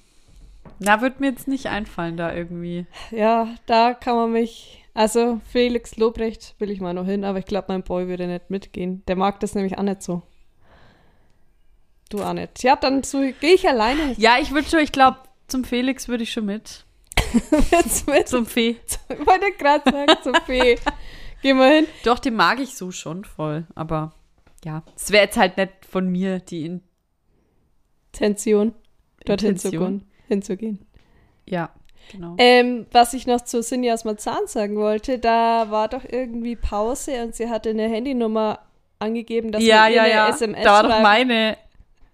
Na, wird mir jetzt nicht einfallen da irgendwie. Ja, da kann man mich. Also, Felix Lobrecht will ich mal noch hin, aber ich glaube, mein Boy würde nicht mitgehen. Der mag das nämlich auch nicht so. Du auch nicht. Ja, dann gehe ich alleine Ja, ich würde schon, ich glaube, zum Felix würde ich schon mit. mit. Zum Fee. Ich wollte gerade sagen, zur Fee. Gehen wir hin. Doch, den mag ich so schon voll. Aber ja, es wäre jetzt halt nicht von mir die in Tension. Dorthin Intention. zu gehen. hinzugehen. Ja, genau. Ähm, was ich noch zu Cindy aus Marzahn sagen wollte, da war doch irgendwie Pause und sie hatte eine Handynummer angegeben, dass ja, man ja, eine ja. SMS da war doch schreiben, meine.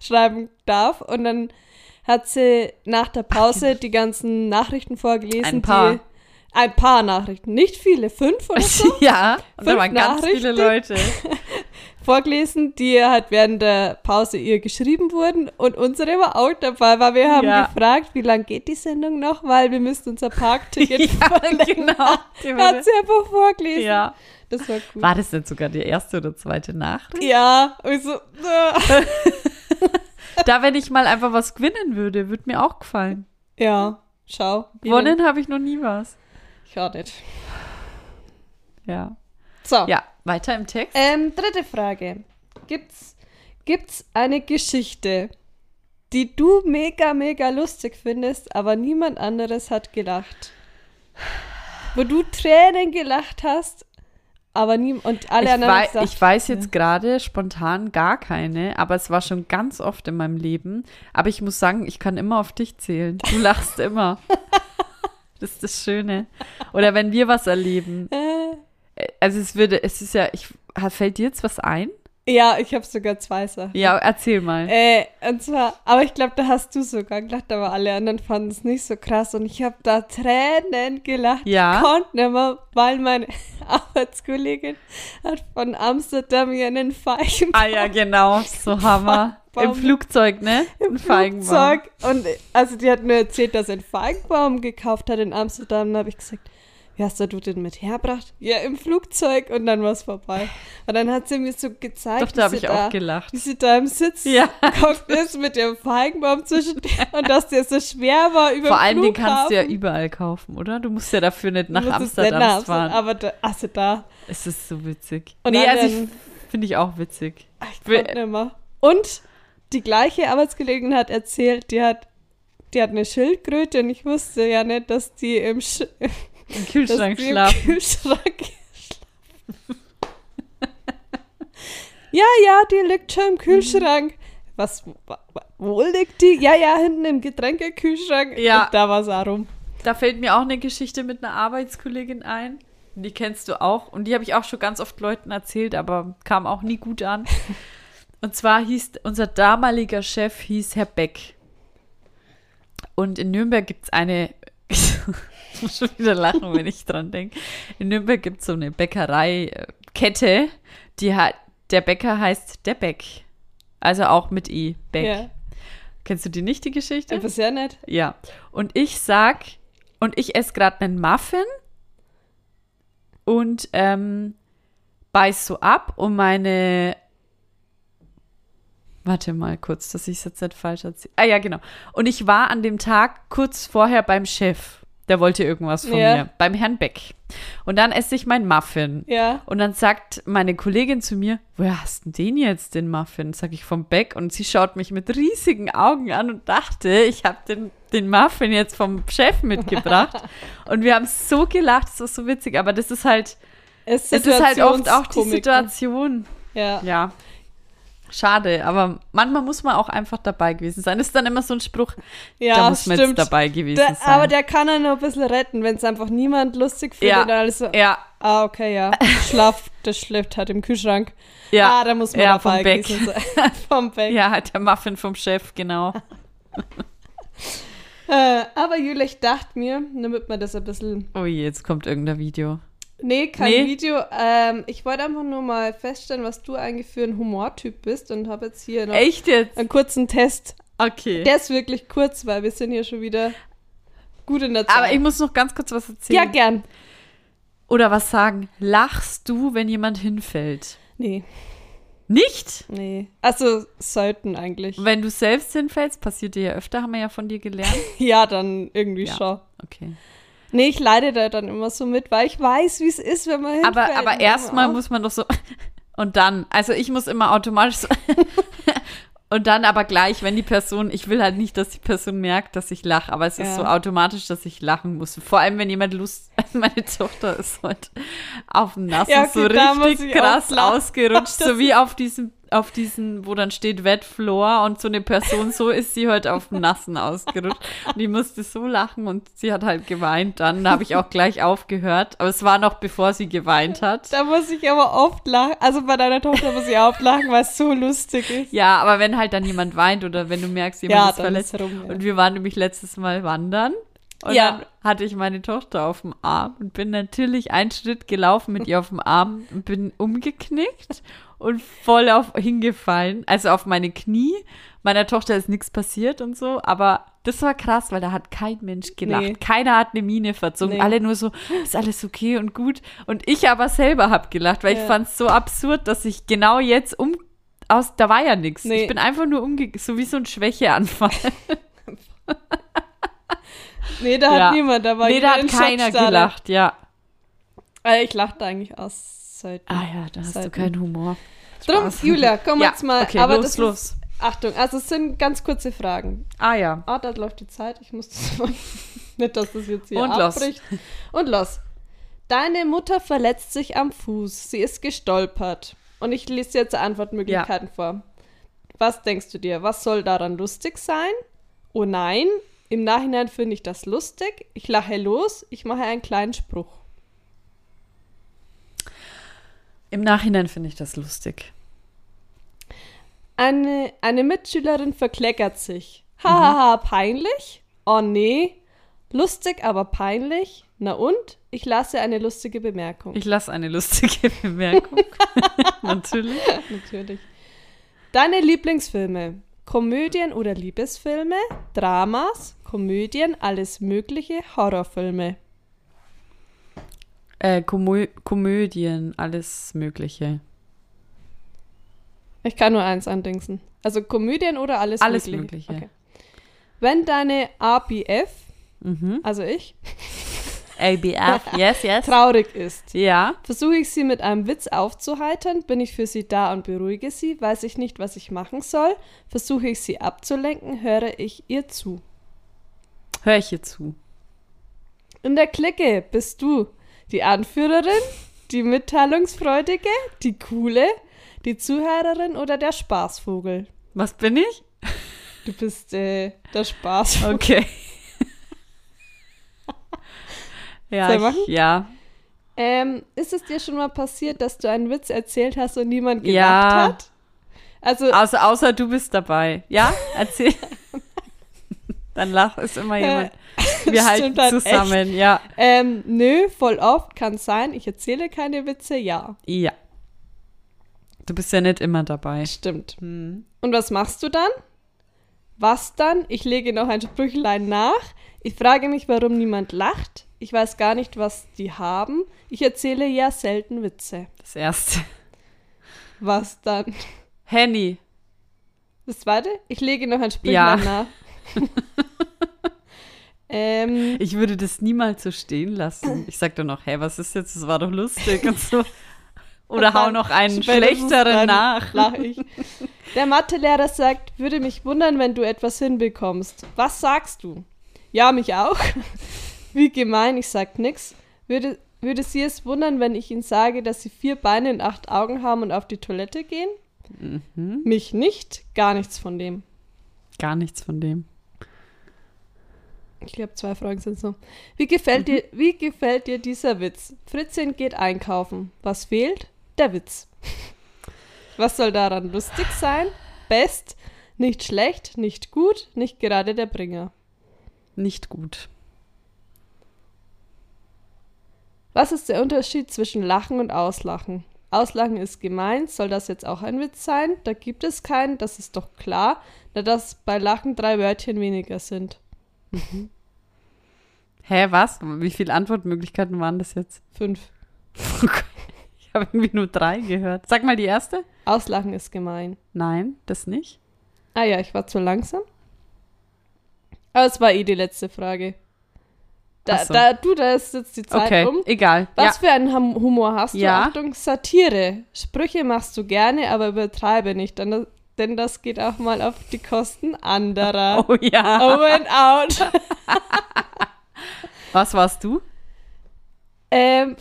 schreiben darf. Und dann hat sie nach der Pause die ganzen Nachrichten vorgelesen. Ein paar. Die, ein paar Nachrichten. Nicht viele, fünf oder so. ja, und da waren ganz viele. Leute. vorgelesen, die halt während der Pause ihr geschrieben wurden und unsere war auch dabei, weil wir haben Ja. gefragt, wie lange geht die Sendung noch, weil wir müssten unser Parkticket ja, verlängern. genau. Die Hat sie einfach vorgelesen. ja. Das war gut. War das nicht sogar die erste oder zweite Nachricht? Ja, und so, äh. Da, wenn ich mal einfach was gewinnen würde, würde mir auch gefallen. ja, schau. Gewonnen habe ich noch nie was. Ich auch nicht. Ja. So, Ja, weiter im Text. ähm, dritte Frage. Gibt's, gibt's eine Geschichte, die du mega, mega lustig findest, aber niemand anderes hat gelacht? Wo du Tränen gelacht hast, aber nie und alle ich, anderen wei gesagt, ich weiß jetzt gerade spontan gar keine, aber es war schon ganz oft in meinem Leben. Aber ich muss sagen, ich kann immer auf dich zählen. Du lachst immer. Das ist das Schöne. Oder wenn wir was erleben. äh, Also es würde, es ist ja, ich, fällt dir jetzt was ein? ja, ich habe sogar zwei Sachen. Ja, erzähl mal. Äh, und zwar, aber ich glaube, da hast du sogar gelacht, aber alle anderen fanden es nicht so krass und ich habe da Tränen gelacht. Ja. Ich konnte nicht mehr, weil meine Arbeitskollegin hat von Amsterdam hier einen Feigenbaum Ah ja, genau, so Hammer. Im Baum. Flugzeug, ne? im Ein Feigenbaum. Flugzeug. Und also die hat mir erzählt, dass sie einen Feigenbaum gekauft hat in Amsterdam. Dann habe ich gesagt, wie hast du den mit hergebracht? Ja, im Flugzeug und dann war es vorbei. Und dann hat sie mir so gezeigt, Doch, da habe wie ich sie auch gelacht. wie sie da im Sitz Ja. ist mit dem Feigenbaum zwischen und dass der so schwer war über Vor allem, den kannst du ja überall kaufen, oder? Du musst ja dafür nicht nach Amsterdam fahren. Aber da, also da, Es ist so witzig. Und nee, also ich finde ich auch witzig. ich Wir- konnte nicht mehr. Und die gleiche Arbeitskollegin hat erzählt, die hat, die hat eine Schildkröte und ich wusste ja nicht, dass die im, Sch Im Kühlschrank die im schlafen. Kühlschrank schlafen. ja, ja, die liegt schon im Kühlschrank. Was, wa- wa- wo liegt die? Ja, ja, hinten im Getränkekühlschrank. Ja. Und da war es auch rum. Da fällt mir auch eine Geschichte mit einer Arbeitskollegin ein. Die kennst du auch. Und die habe ich auch schon ganz oft Leuten erzählt, aber kam auch nie gut an. Und zwar hieß unser damaliger Chef hieß Herr Beck. Und in Nürnberg gibt es eine, ich muss schon wieder lachen, wenn ich dran denke. In Nürnberg gibt es so eine Bäckereikette, die hat, der Bäcker heißt der Beck. Also auch mit E, Beck. Ja. Kennst du die nicht, die Geschichte? Aber sehr nett. Ja. Und ich sag, und ich esse gerade einen Muffin und ähm, beiß so ab und meine. Warte mal kurz, dass ich es jetzt nicht falsch erzähle. Ah ja, genau. Und ich war an dem Tag kurz vorher beim Chef. Der wollte irgendwas von Ja. mir. Beim Herrn Beck. Und dann esse ich meinen Muffin. Ja. Und dann sagt meine Kollegin zu mir, woher hast du denn den jetzt, den Muffin? Sag ich vom Beck. Und sie schaut mich mit riesigen Augen an und dachte, ich habe den, den Muffin jetzt vom Chef mitgebracht. und wir haben so gelacht, das war so witzig. Aber das ist halt, Es es ist halt oft auch die. Situation. Ja. Ja. Schade, aber manchmal muss man auch einfach dabei gewesen sein. Das ist dann immer so ein Spruch, Ja, da muss man jetzt stimmt. dabei gewesen Der, sein. aber der kann er noch ein bisschen retten, wenn es einfach niemand lustig findet. Ja. Und alles so, ja, ah, okay, ja. Schlaf, das schläft halt im Kühlschrank. ja, Ah, da muss man ja, dabei vom Beck. gewesen sein. vom Beck. ja, der Muffin vom Chef, genau. Äh, aber Julia, ich dachte mir, damit man das ein bisschen. Oh je, jetzt kommt irgendein Video. Nee, kein Nee. Video. Ähm, ich wollte einfach nur mal feststellen, was du eigentlich für ein Humortyp bist und habe jetzt hier noch Echt jetzt? einen kurzen Test. Okay. Der ist wirklich kurz, weil wir sind hier schon wieder gut in der Zeit. Aber ich muss noch ganz kurz was erzählen. ja, gern. Oder was sagen. Lachst du, wenn jemand hinfällt? Nee, Nicht? nee. Also sollten eigentlich. Wenn du selbst hinfällst, passiert dir ja öfter, haben wir ja von dir gelernt. Ja, dann irgendwie Ja. schon. Okay. Nee, ich leide da dann immer so mit, weil ich weiß, wie es ist, wenn man hinfällt. Aber, aber erstmal muss man doch so. Und dann, also ich muss immer automatisch so. Und dann aber gleich, wenn die Person, ich will halt nicht, dass die Person merkt, dass ich lache, aber es ist Ja. so automatisch, dass ich lachen muss. Vor allem, wenn jemand Lust, meine Tochter ist heute auf dem Nassen Ja, okay, so richtig ich krass ausgerutscht, so wie auf diesem, auf diesen, wo dann steht Wet Floor und so eine Person, so ist sie heute auf dem Nassen ausgerutscht. Und ich musste so lachen und sie hat halt geweint dann. Da habe ich auch gleich aufgehört, aber es war noch bevor sie geweint hat. Da muss ich aber oft lachen. Also bei deiner Tochter muss ich oft lachen, weil es so lustig ist. Ja, aber wenn halt dann jemand weint oder wenn du merkst, jemand Ja, ist verletzt. ist rum, ja. Und wir waren nämlich letztes Mal wandern Und Ja. dann hatte ich meine Tochter auf dem Arm und bin natürlich einen Schritt gelaufen mit ihr auf dem Arm und bin umgeknickt und voll auf hingefallen, also auf meine Knie. Meiner Tochter ist nichts passiert und so, aber das war krass, weil da hat kein Mensch gelacht. Nee. Keiner hat eine Miene verzogen. Nee. Alle nur so, ist alles okay und gut. Und ich aber selber hab gelacht, weil ich Ja. fand es so absurd, dass ich genau jetzt um aus, da war ja nichts. Nee. Ich bin einfach nur umge, so wie so ein Schwächeanfall. Nee, da Ja. hat niemand, da war nee, da hat in keiner gelacht, ja. Äh, Ich lachte eigentlich aus Seiten. Ah ja, da hast du Seiten. keinen Humor. Drum. Julia, komm Ja, jetzt mal. okay, aber los, los. Ist, Achtung, also es sind ganz kurze Fragen. Ah ja. Ah, da läuft die Zeit. Ich muss das mal. Nicht, dass das jetzt hier Und los. abbricht. Und los. Deine Mutter verletzt sich am Fuß. Sie ist gestolpert. Und ich lese jetzt Antwortmöglichkeiten vor. Was denkst du dir? Was soll daran lustig sein? Oh nein. Im Nachhinein finde ich das lustig. Ich lache los. Ich mache einen kleinen Spruch. Im Nachhinein finde ich das lustig. Eine, eine Mitschülerin verkleckert sich. Hahaha, peinlich? Oh nee. Lustig, aber peinlich? Na und? Ich lasse eine lustige Bemerkung. Ich lasse eine lustige Bemerkung. Natürlich. Natürlich. Deine Lieblingsfilme? Komödien oder Liebesfilme? Dramas? Komödien? Alles Mögliche? Horrorfilme? Äh, Komö Komödien, alles Mögliche. Ich kann nur eins andingsen. Also Komödien oder alles, Alles Mögliche? Mögliche. Okay. Wenn deine ABF, Mhm. also ich, ABF, yes, yes. traurig ist, Ja. Versuche ich sie mit einem Witz aufzuheitern, bin ich für sie da und beruhige sie, weiß ich nicht, was ich machen soll, versuche ich sie abzulenken, höre ich ihr zu. Hör ich hier zu. In der Clique bist du die Anführerin, die Mitteilungsfreudige, die Coole, die Zuhörerin oder der Spaßvogel. Was bin ich? Du bist äh, der Spaßvogel. Okay. Ja, Soll machen? ja. Ähm, ist es dir schon mal passiert, dass du einen Witz erzählt hast und niemand gelacht Ja. hat? Also, Außer, außer du bist dabei. Ja? Erzähl. Dann lach, ist immer jemand. Wir halten halt zusammen, ja. ähm, nö, voll oft, kann sein, ich erzähle keine Witze, ja. Ja. Du bist ja nicht immer dabei. Stimmt. Und was machst du dann? Was dann? Ich lege noch ein Sprüchlein nach. Ich frage mich, warum niemand lacht. Ich weiß gar nicht, was die haben. Ich erzähle ja selten Witze. Das erste. Was dann? Henny. Das zweite? Ich lege noch ein Sprüchlein Ja. nach. ähm, Ich würde das niemals so stehen lassen. Ich sag dann noch, hey, was ist jetzt? Das war doch lustig und so. Oder hau noch einen schlechteren nach. Lach ich. Der Mathelehrer sagt, würde mich wundern, wenn du etwas hinbekommst. Was sagst du? Ja, mich auch. Wie gemein, ich sag nix. Würde, würde sie es wundern, wenn ich ihnen sage, dass sie vier Beine und acht Augen haben und auf die Toilette gehen? Mhm. Mich nicht, gar nichts von dem. Gar nichts von dem. Ich glaube, zwei Fragen sind so. Wie gefällt, dir, wie gefällt dir dieser Witz? Fritzchen geht einkaufen. Was fehlt? Der Witz. Was soll daran lustig sein? Best, nicht schlecht, nicht gut, nicht gerade der Bringer. Nicht gut. Was ist der Unterschied zwischen Lachen und Auslachen? Auslachen ist gemein, soll das jetzt auch ein Witz sein? Da gibt es keinen, das ist doch klar, da das bei Lachen drei Wörtchen weniger sind. Hä, was? Wie viele Antwortmöglichkeiten waren das jetzt? Fünf. Ich habe irgendwie nur drei gehört. Sag mal die erste. Auslachen ist gemein. Nein, das nicht. Ah ja, ich war zu langsam. Aber es war eh die letzte Frage. Da, so. da, du, da ist jetzt die Zeit Okay, um. egal. Was ja. für einen Hum- Humor hast du? Ja. Achtung, Satire. Sprüche machst du gerne, aber übertreibe nicht, denn das, denn das geht auch mal auf die Kosten anderer. Oh ja. Oh and out. Was warst du? ähm,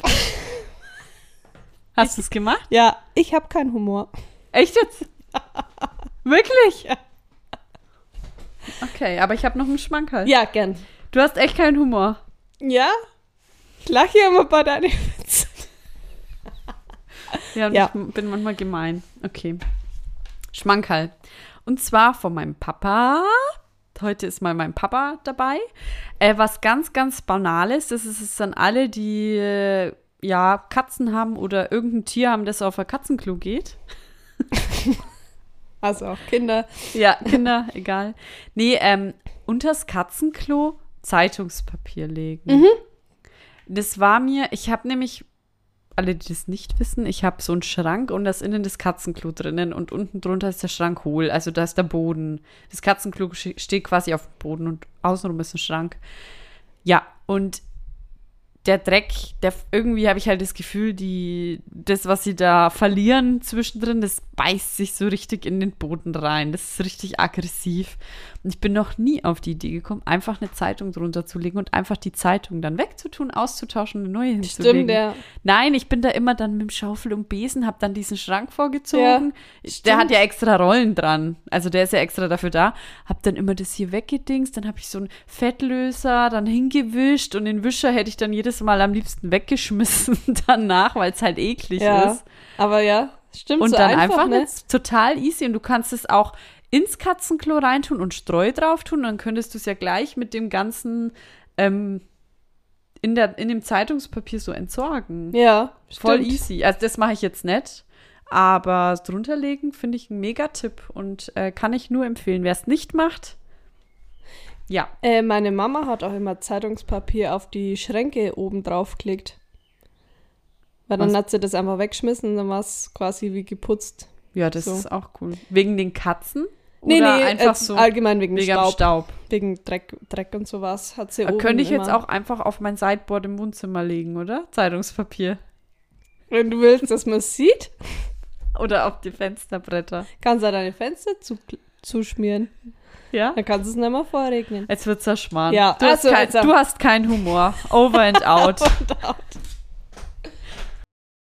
Hast du es gemacht? ja, ich habe keinen Humor. Echt jetzt? Wirklich? Okay, aber ich habe noch einen Schmankerl. Ja, gern. Du hast echt keinen Humor. Ja? Ich lache immer bei deinen Witzen. Ja, und Ja. ich bin manchmal gemein. Okay. Schmankerl. Und zwar von meinem Papa. Heute ist mal mein Papa dabei. Äh, was ganz, ganz Banales, das ist es dann alle, die äh, ja Katzen haben oder irgendein Tier haben, das auf ein Katzenklo geht. Also auch Kinder. Ja, Kinder, egal. Nee, ähm, unters Katzenklo Zeitungspapier legen. Mhm. Das war mir, ich habe nämlich, alle, die das nicht wissen, ich habe so einen Schrank und da ist innen das Katzenklo drinnen und unten drunter ist der Schrank hohl, also da ist der Boden. Das Katzenklo ste- steht quasi auf dem Boden und außenrum ist ein Schrank. Ja, und der Dreck, der irgendwie habe ich halt das Gefühl, die, das, was sie da verlieren zwischendrin, das beißt sich so richtig in den Boden rein. Das ist richtig aggressiv. Und ich bin noch nie auf die Idee gekommen, einfach eine Zeitung drunter zu legen und einfach die Zeitung dann wegzutun, auszutauschen eine neue hinzulegen. Stimmt, ja. Nein, ich bin da immer dann mit dem Schaufel und Besen, habe dann diesen Schrank vorgezogen. Ja, der hat ja extra Rollen dran. Also der ist ja extra dafür da. Hab dann immer das hier weggedingst, dann habe ich so einen Fettlöser dann hingewischt und den Wischer hätte ich dann jedes Mal am liebsten weggeschmissen danach, weil es halt eklig Ja, ist. aber ja, stimmt Und so dann einfach, einfach, ne? total easy und du kannst es auch ins Katzenklo reintun und Streu drauf tun, dann könntest du es ja gleich mit dem ganzen ähm, in, der, in dem Zeitungspapier so entsorgen. Ja, Voll stimmt. easy. Also das mache ich jetzt nicht. Aber drunter legen finde ich ein Mega-Tipp und äh, kann ich nur empfehlen. Wer es nicht macht, ja. Äh, meine Mama hat auch immer Zeitungspapier auf die Schränke oben drauf gelegt. Weil dann Was? hat sie das einfach weggeschmissen und dann war es quasi wie geputzt. Ja, das So. ist auch cool. Wegen den Katzen? Nee, Oder nee, einfach so allgemein wegen wegen Staub, Staub. Wegen Dreck, Dreck und sowas hat sie Da oben könnte ich jetzt immer. auch einfach auf mein Sideboard im Wohnzimmer legen, oder? Zeitungspapier. Wenn du willst, dass man es sieht, Oder auf die Fensterbretter. kannst du deine Fenster zu, zuschmieren. Ja? Dann kannst du es nicht mehr vorregnen. Jetzt wird's ja schmarrn. Ja, du, hast also, kein, also- du hast keinen Humor. Over and out. Und auch-